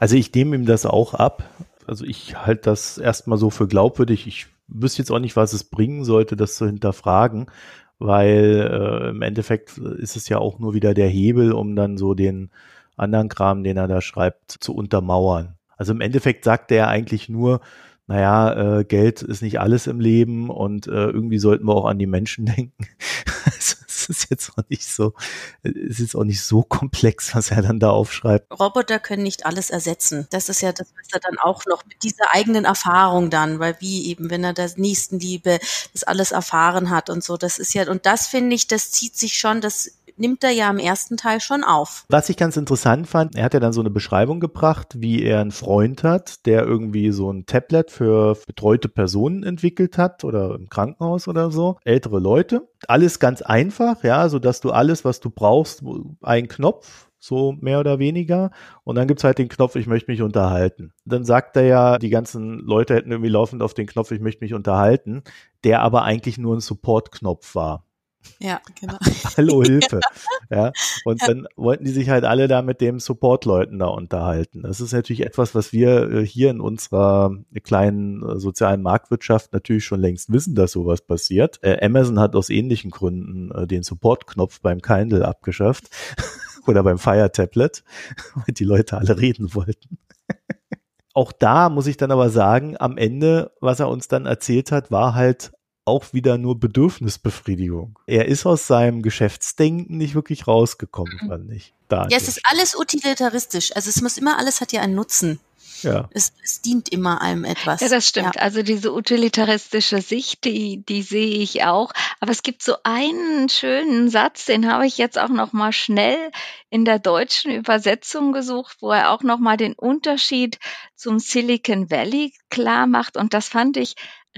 Speaker 1: Also ich nehme ihm das auch ab. Also ich halte das erstmal so für glaubwürdig. Ich wüsste jetzt auch nicht, was es bringen sollte, das zu hinterfragen, weil äh, im Endeffekt ist es ja auch nur wieder der Hebel, um dann so den anderen Kram, den er da schreibt, zu untermauern. Also im Endeffekt sagt er eigentlich nur, naja, äh, Geld ist nicht alles im Leben und äh, irgendwie sollten wir auch an die Menschen [laughs] denken. also, es ist jetzt auch nicht so, es ist auch nicht so komplex, was er dann da aufschreibt.
Speaker 3: Roboter können nicht alles ersetzen. Das ist ja das, was er dann auch noch mit dieser eigenen Erfahrung dann, weil wie eben, wenn er das Nächstenliebe, das alles erfahren hat und so, das ist ja, und das finde ich, das zieht sich schon, das nimmt er ja im ersten Teil schon auf.
Speaker 1: Was ich ganz interessant fand, er hat ja dann so eine Beschreibung gebracht, wie er einen Freund hat, der irgendwie so ein Tablet für betreute Personen entwickelt hat oder im Krankenhaus oder so, ältere Leute. Alles ganz einfach, ja, so dass du alles, was du brauchst, ein Knopf, so mehr oder weniger. Und dann gibt's halt den Knopf, ich möchte mich unterhalten. Dann sagt er ja, die ganzen Leute hätten irgendwie laufend auf den Knopf, ich möchte mich unterhalten, der aber eigentlich nur ein Support-Knopf war.
Speaker 3: Ja, genau. [laughs]
Speaker 1: Hallo Hilfe. [laughs] ja. Und ja. dann wollten die sich halt alle da mit dem Support-Leuten da unterhalten. Das ist natürlich etwas, was wir äh, hier in unserer kleinen äh, sozialen Marktwirtschaft natürlich schon längst wissen, dass sowas passiert. Äh, Amazon hat aus ähnlichen Gründen den Support-Knopf beim Kindle abgeschafft [laughs] oder beim Fire Tablet, weil die Leute alle reden wollten. Auch da muss ich dann aber sagen, am Ende, was er uns dann erzählt hat, war halt auch wieder nur Bedürfnisbefriedigung. Er ist aus seinem Geschäftsdenken nicht wirklich rausgekommen, mhm. fand ich.
Speaker 3: Da ja, es ist alles utilitaristisch. Also es muss immer, alles hat ja einen Nutzen. Ja. Es, es dient immer einem etwas.
Speaker 2: Ja, das stimmt. Ja. Also diese utilitaristische Sicht, die, die sehe ich auch. Aber es gibt so einen schönen Satz, den habe ich jetzt auch noch mal schnell in der deutschen Übersetzung gesucht, wo er auch noch mal den Unterschied zum Silicon Valley klar macht. Und das fand ich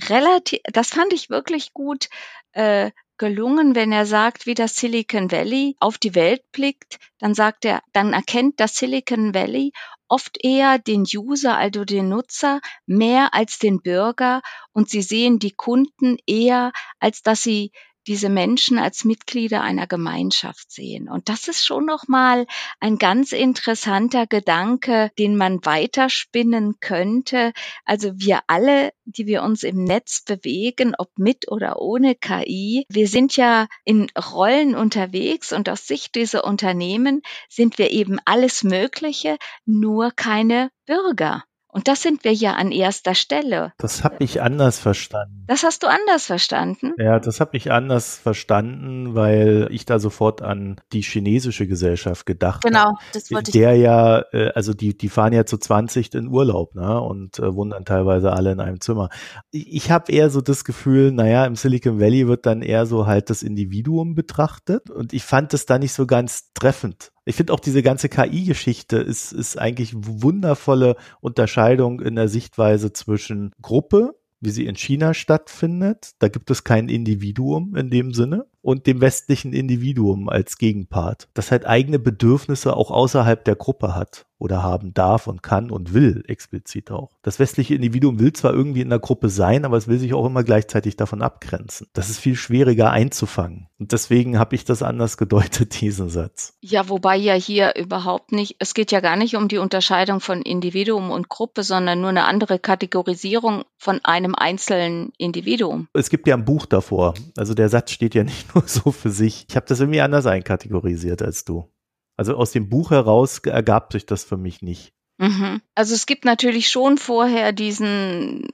Speaker 2: relativ, das fand ich wirklich gut äh, gelungen, wenn er sagt, wie das Silicon Valley auf die Welt blickt, dann sagt er, dann erkennt das Silicon Valley oft eher den User, also den Nutzer, mehr als den Bürger und sie sehen die Kunden eher, als dass sie diese Menschen als Mitglieder einer Gemeinschaft sehen. Und das ist schon nochmal ein ganz interessanter Gedanke, den man weiterspinnen könnte. Also wir alle, die wir uns im Netz bewegen, ob mit oder ohne KI, wir sind ja in Rollen unterwegs und aus Sicht dieser Unternehmen sind wir eben alles Mögliche, nur keine Bürger. Und das sind wir ja an erster Stelle.
Speaker 1: Das habe ich anders verstanden.
Speaker 2: Das hast du anders verstanden?
Speaker 1: Ja, das habe ich anders verstanden, weil ich da sofort an die chinesische Gesellschaft gedacht habe.
Speaker 3: Genau, das wollte ich.
Speaker 1: Der ja, äh, also die, die fahren ja zu 20 in Urlaub, ne? Und äh, wohnen dann teilweise alle in einem Zimmer. Ich, ich habe eher so das Gefühl, naja, im Silicon Valley wird dann eher so halt das Individuum betrachtet. Und ich fand es da nicht so ganz treffend. Ich finde auch diese ganze KI-Geschichte ist, ist eigentlich wundervolle Unterscheidung in der Sichtweise zwischen Gruppe, wie sie in China stattfindet. Da gibt es kein Individuum in dem Sinne und dem westlichen Individuum als Gegenpart, das halt eigene Bedürfnisse auch außerhalb der Gruppe hat oder haben darf und kann und will explizit auch. Das westliche Individuum will zwar irgendwie in der Gruppe sein, aber es will sich auch immer gleichzeitig davon abgrenzen. Das ist viel schwieriger einzufangen. Und deswegen habe ich das anders [laughs] gedeutet, diesen Satz.
Speaker 2: Ja, wobei ja hier überhaupt nicht, es geht ja gar nicht um die Unterscheidung von Individuum und Gruppe, sondern nur eine andere Kategorisierung von einem einzelnen Individuum.
Speaker 1: Es gibt ja ein Buch davor. Also der Satz steht ja nicht nur [laughs] so für sich. Ich habe das irgendwie anders einkategorisiert als du. Also aus dem Buch heraus ergab sich das für mich nicht.
Speaker 2: Mhm. Also es gibt natürlich schon vorher diesen,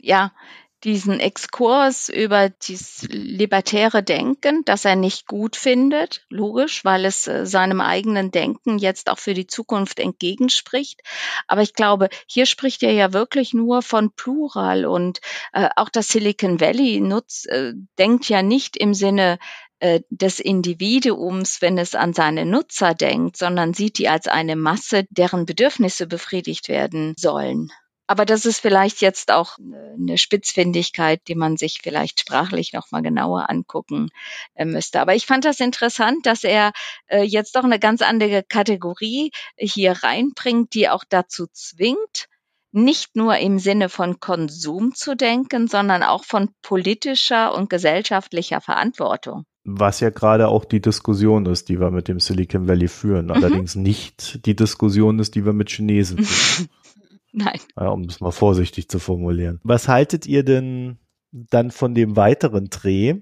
Speaker 2: ja, diesen Exkurs über dieses libertäre Denken, das er nicht gut findet, logisch, weil es äh, seinem eigenen Denken jetzt auch für die Zukunft entgegenspricht. Aber ich glaube, hier spricht er ja wirklich nur von Plural und äh, auch das Silicon Valley nutzt, äh, denkt ja nicht im Sinne äh, des Individuums, wenn es an seine Nutzer denkt, sondern sieht die als eine Masse, deren Bedürfnisse befriedigt werden sollen. Aber das ist vielleicht jetzt auch eine Spitzfindigkeit, die man sich vielleicht sprachlich noch mal genauer angucken äh, müsste. Aber ich fand das interessant, dass er äh, jetzt doch eine ganz andere Kategorie hier reinbringt, die auch dazu zwingt, nicht nur im Sinne von Konsum zu denken, sondern auch von politischer und gesellschaftlicher Verantwortung.
Speaker 1: Was ja gerade auch die Diskussion ist, die wir mit dem Silicon Valley führen. Mhm. Allerdings nicht die Diskussion ist, die wir mit Chinesen führen. [laughs]
Speaker 2: Nein.
Speaker 1: Ja, um es mal vorsichtig zu formulieren. Was haltet ihr denn dann von dem weiteren Dreh,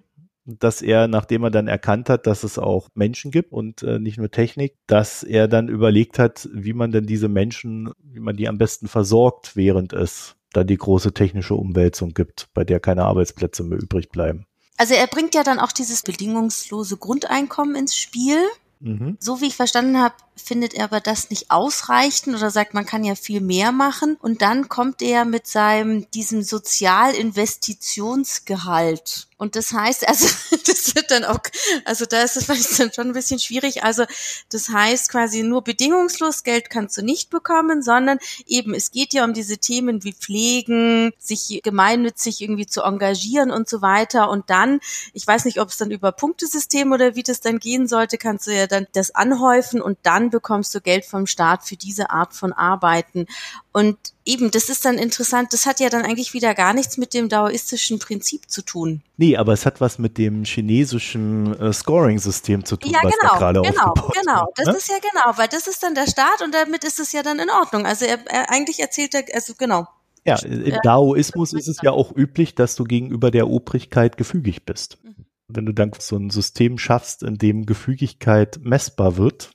Speaker 1: dass er, nachdem er dann erkannt hat, dass es auch Menschen gibt und äh, nicht nur Technik, dass er dann überlegt hat, wie man denn diese Menschen, wie man die am besten versorgt, während es da die große technische Umwälzung gibt, bei der keine Arbeitsplätze mehr übrig bleiben.
Speaker 3: Also er bringt ja dann auch dieses bedingungslose Grundeinkommen ins Spiel. Mhm. So wie ich verstanden habe, findet er aber das nicht ausreichend oder sagt, man kann ja viel mehr machen. Und dann kommt er mit seinem, diesem Sozialinvestitionsgehalt. Und das heißt, also, [laughs] das wird dann auch, also da ist es vielleicht dann schon ein bisschen schwierig. Also, das heißt quasi nur bedingungslos Geld kannst du nicht bekommen, sondern eben, es geht ja um diese Themen wie Pflegen, sich gemeinnützig irgendwie zu engagieren und so weiter. Und dann, ich weiß nicht, ob es dann über Punktesystem oder wie das dann gehen sollte, kannst du ja dann das anhäufen und dann bekommst du Geld vom Staat für diese Art von Arbeiten. Und eben, das ist dann interessant, das hat ja dann eigentlich wieder gar nichts mit dem daoistischen Prinzip zu tun.
Speaker 1: Nee, aber es hat was mit dem chinesischen äh, Scoring-System zu tun,
Speaker 3: ja,
Speaker 1: was
Speaker 3: genau,
Speaker 1: da gerade
Speaker 3: genau, genau.
Speaker 1: wird.
Speaker 3: Das
Speaker 1: ne?
Speaker 3: ist ja genau, weil das ist dann der Staat und damit ist es ja dann in Ordnung. Also er, er eigentlich erzählt er, also genau.
Speaker 1: Ja, im Daoismus ist es ja auch üblich, dass du gegenüber der Obrigkeit gefügig bist.
Speaker 3: Mhm.
Speaker 1: Wenn du dann so ein System schaffst, in dem Gefügigkeit messbar wird,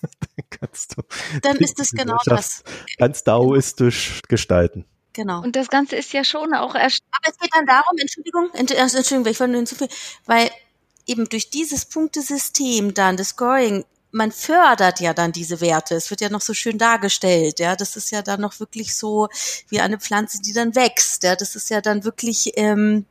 Speaker 1: dann kannst du
Speaker 3: Dann ist es genau das.
Speaker 1: ganz daoistisch gestalten.
Speaker 3: Genau.
Speaker 2: Und das Ganze ist ja schon auch erst
Speaker 3: Aber es geht dann darum, Entschuldigung, Ent- äh, Entschuldigung, ich wollte nur hinzufügen, weil eben durch dieses Punktesystem dann, das Scoring, man fördert ja dann diese Werte. Es wird ja noch so schön dargestellt, ja. Das ist ja dann noch wirklich so wie eine Pflanze, die dann wächst, ja. Das ist ja dann wirklich, ähm,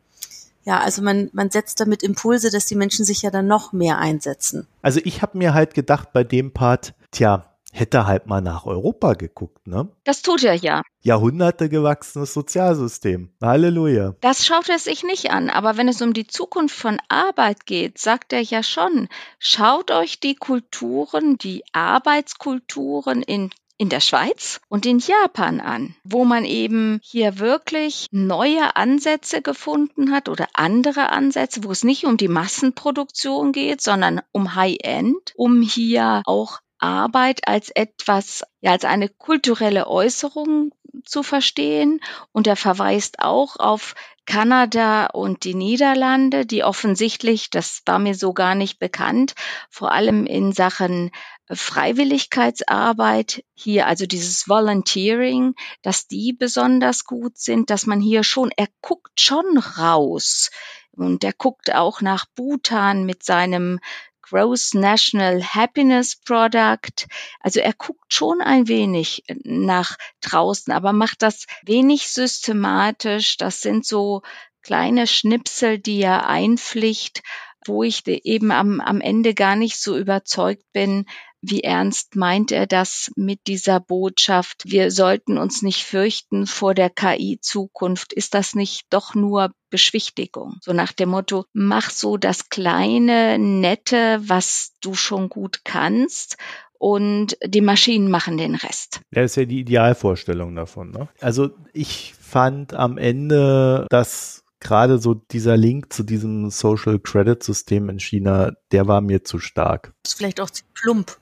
Speaker 3: ja, also man, man setzt damit Impulse, dass die Menschen sich ja dann noch mehr einsetzen.
Speaker 1: Also ich habe mir halt gedacht bei dem Part, tja, hätte halt mal nach Europa geguckt, ne?
Speaker 2: Das tut er ja.
Speaker 1: Jahrhunderte gewachsenes Sozialsystem. Halleluja.
Speaker 2: Das schaut er sich nicht an. Aber wenn es um die Zukunft von Arbeit geht, sagt er ja schon, schaut euch die Kulturen, die Arbeitskulturen in in der Schweiz und in Japan an, wo man eben hier wirklich neue Ansätze gefunden hat oder andere Ansätze, wo es nicht um die Massenproduktion geht, sondern um High-End, um hier auch Arbeit als etwas, ja, als eine kulturelle Äußerung zu verstehen. Und er verweist auch auf Kanada und die Niederlande, die offensichtlich, das war mir so gar nicht bekannt, vor allem in Sachen Freiwilligkeitsarbeit hier, also dieses Volunteering, dass die besonders gut sind, dass man hier schon, er guckt schon raus und er guckt auch nach Bhutan mit seinem Gross National Happiness Product. Also er guckt schon ein wenig nach draußen, aber macht das wenig systematisch. Das sind so kleine Schnipsel, die er einpflicht, wo ich eben am, am Ende gar nicht so überzeugt bin, wie ernst meint er das mit dieser Botschaft? Wir sollten uns nicht fürchten vor der KI-Zukunft. Ist das nicht doch nur Beschwichtigung? So nach dem Motto, mach so das kleine, nette, was du schon gut kannst und die Maschinen machen den Rest.
Speaker 1: Das ist ja die Idealvorstellung davon. Ne? Also ich fand am Ende, dass gerade so dieser Link zu diesem Social Credit System in China, der war mir zu stark.
Speaker 3: Das ist vielleicht auch zu plump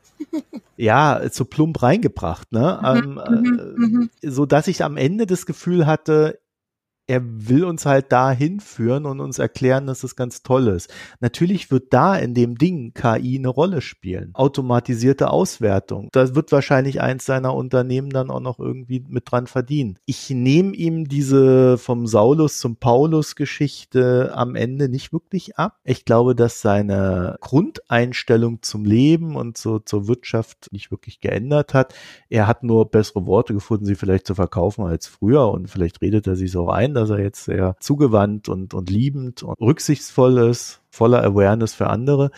Speaker 1: ja, so plump reingebracht, ne? Mhm, ähm, mhm, äh, mhm. so dass ich am Ende das Gefühl hatte, er will uns halt da hinführen und uns erklären, dass das ganz toll ist. Natürlich wird da in dem Ding KI eine Rolle spielen. Automatisierte Auswertung. Da wird wahrscheinlich eins seiner Unternehmen dann auch noch irgendwie mit dran verdienen. Ich nehme ihm diese vom Saulus zum Paulus Geschichte am Ende nicht wirklich ab. Ich glaube, dass seine Grundeinstellung zum Leben und so zur Wirtschaft nicht wirklich geändert hat. Er hat nur bessere Worte gefunden, sie vielleicht zu verkaufen als früher und vielleicht redet er sich so ein dass er jetzt sehr zugewandt und, und liebend und rücksichtsvoll ist, voller Awareness für andere.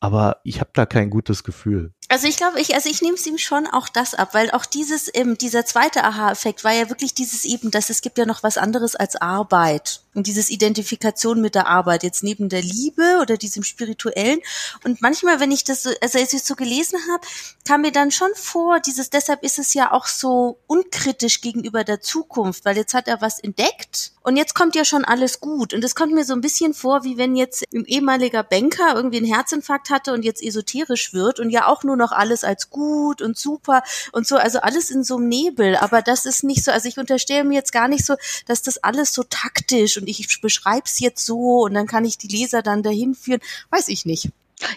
Speaker 1: Aber ich habe da kein gutes Gefühl.
Speaker 3: Also ich glaube, ich, also ich nehme es ihm schon auch das ab, weil auch dieses, ähm, dieser zweite Aha-Effekt war ja wirklich dieses eben, dass es gibt ja noch was anderes als Arbeit und dieses Identifikation mit der Arbeit, jetzt neben der Liebe oder diesem spirituellen. Und manchmal, wenn ich das so, also als ich so gelesen habe, kam mir dann schon vor, dieses, deshalb ist es ja auch so unkritisch gegenüber der Zukunft, weil jetzt hat er was entdeckt und jetzt kommt ja schon alles gut. Und es kommt mir so ein bisschen vor, wie wenn jetzt ein ehemaliger Banker irgendwie einen Herzinfarkt hatte und jetzt esoterisch wird und ja auch nur noch alles als gut und super und so, also alles in so einem Nebel. Aber das ist nicht so, also ich unterstelle mir jetzt gar nicht so, dass das alles so taktisch ich beschreibe es jetzt so und dann kann ich die Leser dann dahin führen. Weiß ich nicht.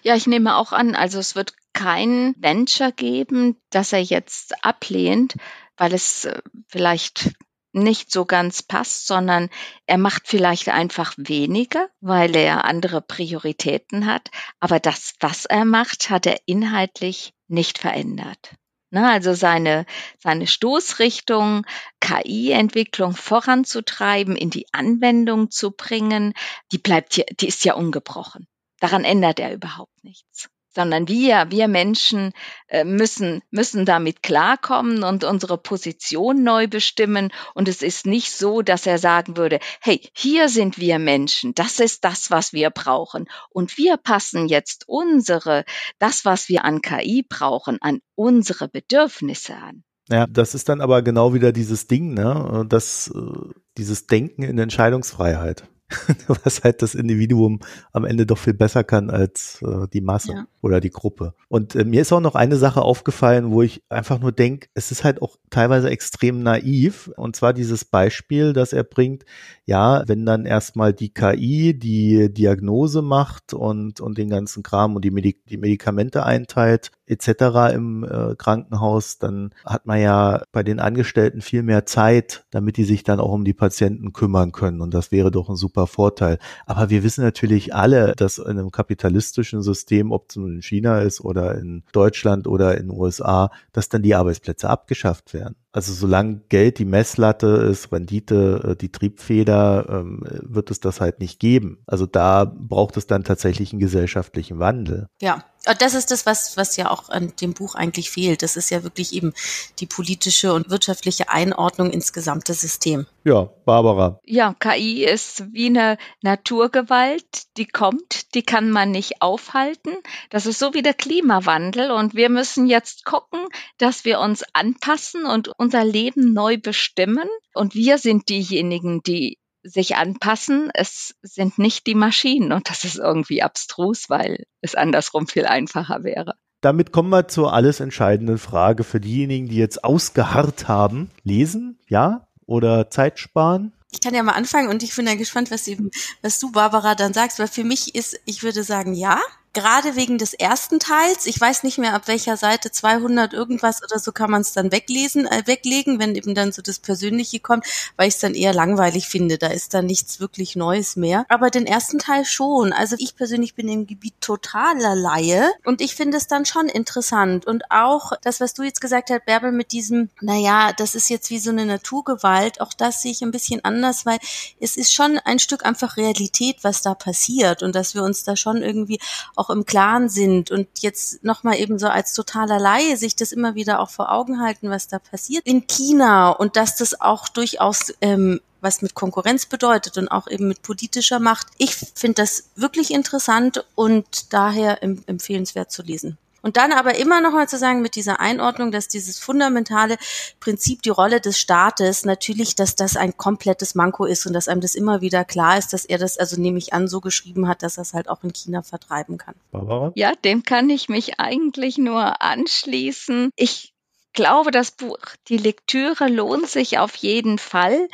Speaker 2: Ja, ich nehme auch an, also es wird kein Venture geben, das er jetzt ablehnt, weil es äh, vielleicht nicht so ganz passt, sondern er macht vielleicht einfach weniger, weil er andere Prioritäten hat. Aber das, was er macht, hat er inhaltlich nicht verändert. Na, also seine, seine Stoßrichtung, KI-Entwicklung voranzutreiben, in die Anwendung zu bringen, die bleibt hier, die ist ja ungebrochen. Daran ändert er überhaupt nichts sondern wir, wir Menschen äh, müssen, müssen damit klarkommen und unsere Position neu bestimmen. Und es ist nicht so, dass er sagen würde, hey, hier sind wir Menschen, das ist das, was wir brauchen. Und wir passen jetzt unsere, das, was wir an KI brauchen, an unsere Bedürfnisse an.
Speaker 1: Ja, das ist dann aber genau wieder dieses Ding, ne? Das, äh, dieses Denken in Entscheidungsfreiheit. [laughs] was halt das Individuum am Ende doch viel besser kann als äh, die Masse ja. oder die Gruppe. Und äh, mir ist auch noch eine Sache aufgefallen, wo ich einfach nur denke, es ist halt auch teilweise extrem naiv. Und zwar dieses Beispiel, das er bringt, ja, wenn dann erstmal die KI die Diagnose macht und, und den ganzen Kram und die, Medik die Medikamente einteilt, etc. im äh, Krankenhaus, dann hat man ja bei den Angestellten viel mehr Zeit, damit die sich dann auch um die Patienten kümmern können. Und das wäre doch ein super Vorteil. Aber wir wissen natürlich alle, dass in einem kapitalistischen System, ob es in China ist oder in Deutschland oder in den USA, dass dann die Arbeitsplätze abgeschafft werden. Also solange Geld die Messlatte ist, Rendite äh, die Triebfeder, ähm, wird es das halt nicht geben. Also da braucht es dann tatsächlich einen gesellschaftlichen Wandel.
Speaker 3: Ja, das ist das, was, was ja auch an dem Buch eigentlich fehlt. Das ist ja wirklich eben die politische und wirtschaftliche Einordnung ins gesamte System.
Speaker 1: Ja, Barbara.
Speaker 2: Ja, KI ist wie eine Naturgewalt, die kommt, die kann man nicht aufhalten. Das ist so wie der Klimawandel und wir müssen jetzt gucken, dass wir uns anpassen und unser Leben neu bestimmen. Und wir sind diejenigen, die sich anpassen. Es sind nicht die Maschinen und das ist irgendwie abstrus, weil es andersrum viel einfacher wäre.
Speaker 1: Damit kommen wir zur alles entscheidenden Frage für diejenigen, die jetzt ausgeharrt haben. Lesen, ja? Oder Zeit sparen?
Speaker 3: Ich kann ja mal anfangen und ich bin dann gespannt, was, eben, was du, Barbara, dann sagst, weil für mich ist, ich würde sagen, ja, gerade wegen des ersten Teils. Ich weiß nicht mehr, ab welcher Seite 200 irgendwas oder so kann man es dann weglesen, äh, weglegen, wenn eben dann so das Persönliche kommt, weil ich es dann eher langweilig finde. Da ist dann nichts wirklich Neues mehr. Aber den ersten Teil schon. Also ich persönlich bin im Gebiet totaler Laie und ich finde es dann schon interessant. Und auch das, was du jetzt gesagt hast, Bärbel, mit diesem, naja, das ist jetzt wie so eine Naturgewalt, auch das sehe ich ein bisschen anders, weil es ist schon ein Stück einfach Realität, was da passiert und dass wir uns da schon irgendwie auch im Klaren sind und jetzt nochmal eben so als totaler Laie sich das immer wieder auch vor Augen halten, was da passiert in China und dass das auch durchaus ähm, was mit Konkurrenz bedeutet und auch eben mit politischer Macht. Ich finde das wirklich interessant und daher empfehlenswert zu lesen. Und dann aber immer noch mal zu sagen mit dieser Einordnung, dass dieses fundamentale Prinzip, die Rolle des Staates, natürlich, dass das ein komplettes Manko ist und dass einem das immer wieder klar ist, dass er das, also nehme ich an, so geschrieben hat, dass er es halt auch in China vertreiben kann.
Speaker 2: Barbara? Ja, dem kann ich mich eigentlich nur anschließen. Ich glaube, das Buch, die Lektüre lohnt sich auf jeden Fall,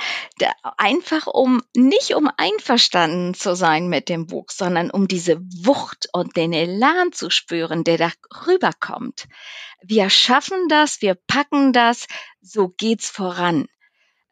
Speaker 2: einfach um nicht um einverstanden zu sein mit dem Buch, sondern um diese Wucht und den Elan zu spüren, der da rüberkommt. Wir schaffen das, wir packen das, so geht's voran.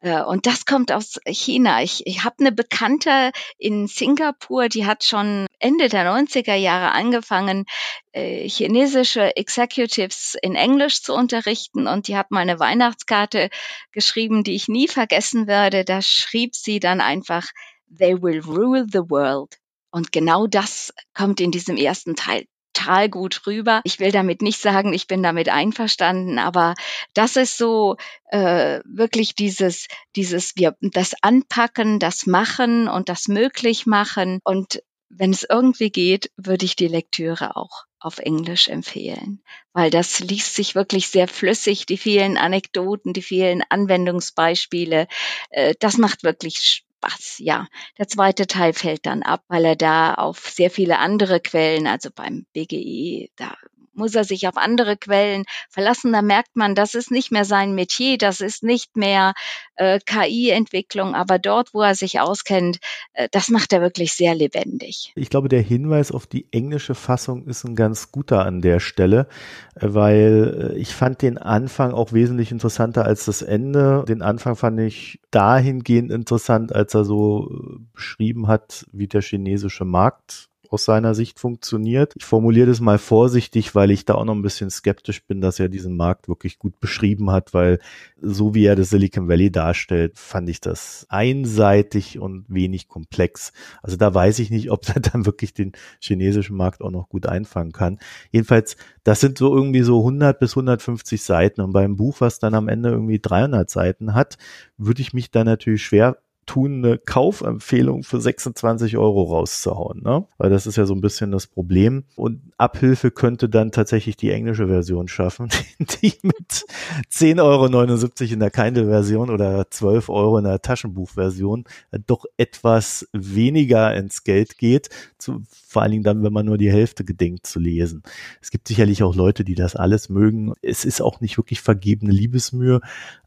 Speaker 2: Äh, und das kommt aus China. Ich, ich habe eine Bekannte in Singapur, die hat schon Ende der 90er Jahre angefangen, äh, chinesische Executives in Englisch zu unterrichten. Und die hat mal eine Weihnachtskarte geschrieben, die ich nie vergessen werde. Da schrieb sie dann einfach, They will rule the world. Und genau das kommt in diesem ersten Teil total gut rüber. Ich will damit nicht sagen, ich bin damit einverstanden, aber das ist so äh, wirklich dieses, dieses, wir das Anpacken, das Machen und das möglich machen. Und wenn es irgendwie geht, würde ich die Lektüre auch auf Englisch empfehlen, weil das liest sich wirklich sehr flüssig, die vielen Anekdoten, die vielen Anwendungsbeispiele, äh, das macht wirklich was, ja. Der zweite Teil fällt dann ab, weil er da auf sehr viele andere Quellen, also beim BGE, da muss er sich auf andere Quellen verlassen. Da merkt man, das ist nicht mehr sein Metier, das ist nicht mehr äh, KI-Entwicklung, aber dort, wo er sich auskennt, äh, das macht er wirklich sehr lebendig.
Speaker 1: Ich glaube, der Hinweis auf die englische Fassung ist ein ganz guter an der Stelle, äh, weil äh, ich fand den Anfang auch wesentlich interessanter als das Ende. Den Anfang fand ich dahingehend interessant, als er so äh, beschrieben hat, wie der chinesische Markt aus seiner Sicht funktioniert. Ich formuliere das mal vorsichtig, weil ich da auch noch ein bisschen skeptisch bin, dass er diesen Markt wirklich gut beschrieben hat, weil so wie er das Silicon Valley darstellt, fand ich das einseitig und wenig komplex. Also da weiß ich nicht, [laughs] ob er dann wirklich den chinesischen Markt auch noch gut einfangen kann. Jedenfalls, das sind so irgendwie so 100 bis 150 Seiten und beim Buch, was dann am Ende irgendwie 300 Seiten hat, würde ich mich da natürlich schwer tun, eine Kaufempfehlung für 26 Euro rauszuhauen, ne? Weil das ist ja so ein bisschen das Problem. Und Abhilfe könnte dann tatsächlich die englische Version schaffen, [laughs] die mit 10,79 Euro in der Kindle-Version oder 12 Euro in der Taschenbuchversion doch etwas weniger ins Geld geht, zu, vor allen Dingen dann, wenn man nur die Hälfte gedenkt zu lesen. Es gibt sicherlich auch Leute, die das alles mögen. Es ist auch nicht wirklich vergebene Liebesmühe.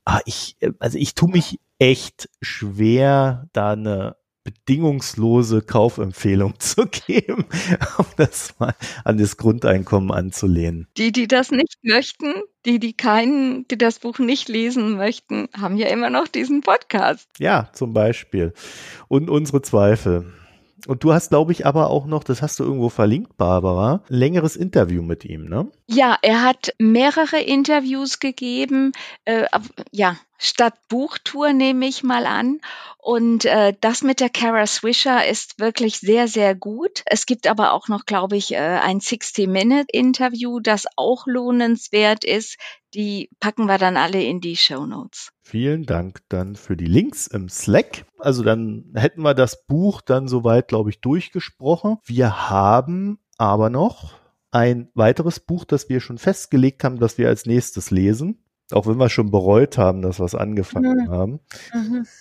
Speaker 1: Ah, ich, also ich tue mich echt schwer, da eine bedingungslose Kaufempfehlung [laughs] zu geben, um das mal an das Grundeinkommen anzulehnen.
Speaker 2: Die, die das nicht möchten, die, die keinen, die das Buch nicht lesen möchten, haben ja immer noch diesen Podcast.
Speaker 1: Ja, zum Beispiel. Und unsere Zweifel. Und du hast, glaube ich, aber auch noch, das hast du irgendwo verlinkt, Barbara, ein längeres Interview mit ihm, ne?
Speaker 2: Ja, er hat mehrere Interviews gegeben. Äh, ja, statt Buchtour nehme ich mal an. Und äh, das mit der Kara Swisher ist wirklich sehr, sehr gut. Es gibt aber auch noch, glaube ich, äh, ein 60-Minute-Interview, das auch lohnenswert ist. Die packen wir dann alle in die Show Notes.
Speaker 1: Vielen Dank dann für die Links im Slack. Also dann hätten wir das Buch dann soweit, glaube ich, durchgesprochen. Wir haben aber noch ein weiteres Buch, das wir schon festgelegt haben, das wir als nächstes lesen. Auch wenn wir schon bereut haben, dass wir es angefangen mhm. haben. Mhm. [laughs]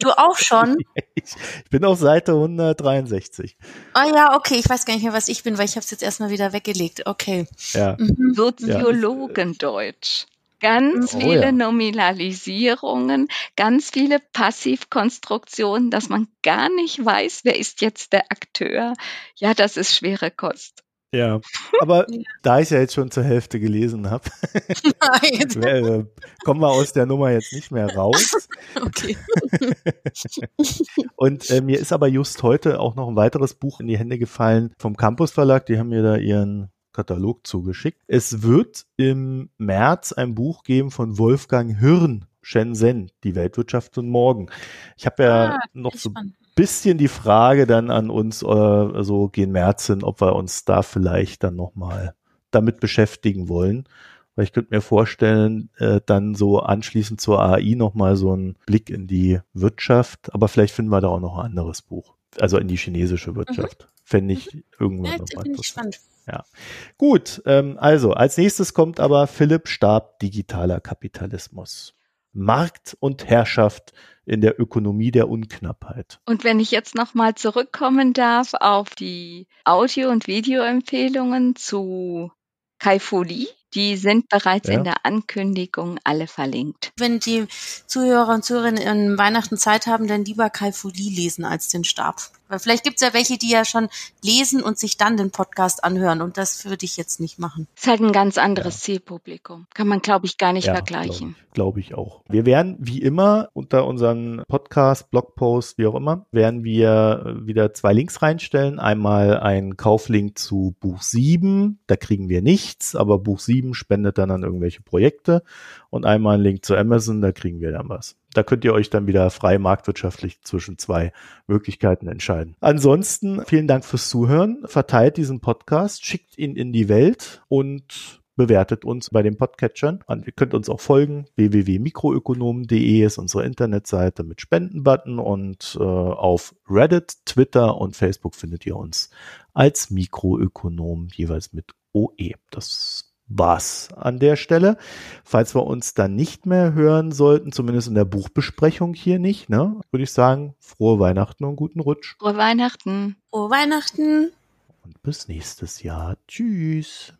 Speaker 3: Du auch schon?
Speaker 1: Ich, bin auf Seite 163.
Speaker 3: Ah oh ja, okay. Ich weiß gar nicht mehr, was ich bin, weil ich habe es jetzt erstmal wieder weggelegt. Okay.
Speaker 2: Ja. Mhm. Soziologendeutsch. Ganz
Speaker 1: Oh
Speaker 2: viele
Speaker 1: ja.
Speaker 2: Nominalisierungen, ganz viele Passivkonstruktionen, dass man gar nicht weiß, wer ist jetzt der Akteur. Ja, das ist schwere Kost.
Speaker 1: Ja, aber [laughs] da ich ja jetzt schon zur Hälfte gelesen habe, [laughs] [laughs] äh, kommen wir aus der Nummer jetzt nicht mehr raus.
Speaker 3: okay.
Speaker 1: Und äh, mir ist aber just heute auch noch ein weiteres Buch in die Hände gefallen vom Campus Verlag. Die haben mir da ihren Katalog zugeschickt. Es wird im März ein Buch geben von Wolfgang Hirn, Shenzhen, die Weltwirtschaft von morgen. Ich habe ja
Speaker 3: Ah,
Speaker 1: noch so
Speaker 3: Spannend.
Speaker 1: Bisschen die Frage dann an uns, äh, so gehen März hin, ob wir uns da vielleicht dann nochmal damit beschäftigen wollen. Weil ich könnte mir vorstellen, äh, dann so anschließend zur AI nochmal so einen Blick in die Wirtschaft, aber vielleicht finden wir da auch noch ein anderes Buch. Also in die chinesische Wirtschaft. Fände ich irgendwann
Speaker 3: Ja,
Speaker 1: nochmal interessant.
Speaker 3: spannend.
Speaker 1: Gut, ähm, also als nächstes kommt aber Philipp Stab, digitaler Kapitalismus. Markt und Herrschaft in der Ökonomie der Unknappheit.
Speaker 2: Und wenn ich jetzt nochmal zurückkommen darf auf die Audio- und Videoempfehlungen zu Kai Lee, die sind bereits
Speaker 1: Ja.
Speaker 2: in der Ankündigung alle verlinkt.
Speaker 3: Wenn die Zuhörer und Zuhörerinnen in Weihnachten Zeit haben, dann lieber Kai Lee lesen als den Stab. Weil vielleicht gibt's ja welche, die ja schon lesen und sich dann den Podcast anhören. Und das würde ich jetzt nicht machen.
Speaker 2: Ist halt ein ganz anderes Zielpublikum. Kann man, glaube ich, gar nicht vergleichen.
Speaker 1: Glaube glaub ich auch. Wir werden wie immer unter unseren Podcast, Blogpost, wie auch immer, werden wir äh, wieder zwei Links reinstellen. Einmal ein Kauflink zu Buch 7, da kriegen wir nichts, aber Buch 7 spendet dann an irgendwelche Projekte. Und einmal ein Link zu Amazon, da kriegen wir dann was. Da könnt ihr euch dann wieder frei marktwirtschaftlich zwischen zwei Möglichkeiten entscheiden. Ansonsten vielen Dank fürs Zuhören. Verteilt diesen Podcast, schickt ihn in die Welt und bewertet uns bei den Podcatchern. Und ihr könnt uns auch folgen. www.mikroökonomen.de ist unsere Internetseite mit Spendenbutton und äh, auf Reddit, Twitter und Facebook findet ihr uns als Mikroökonom jeweils mit OE. Das war's an der Stelle. Falls wir uns dann nicht mehr hören sollten, zumindest in der Buchbesprechung hier nicht, ne, würde ich sagen, frohe Weihnachten und guten Rutsch
Speaker 2: Frohe Weihnachten.
Speaker 3: Frohe Weihnachten!
Speaker 1: und bis nächstes Jahr. Tschüss.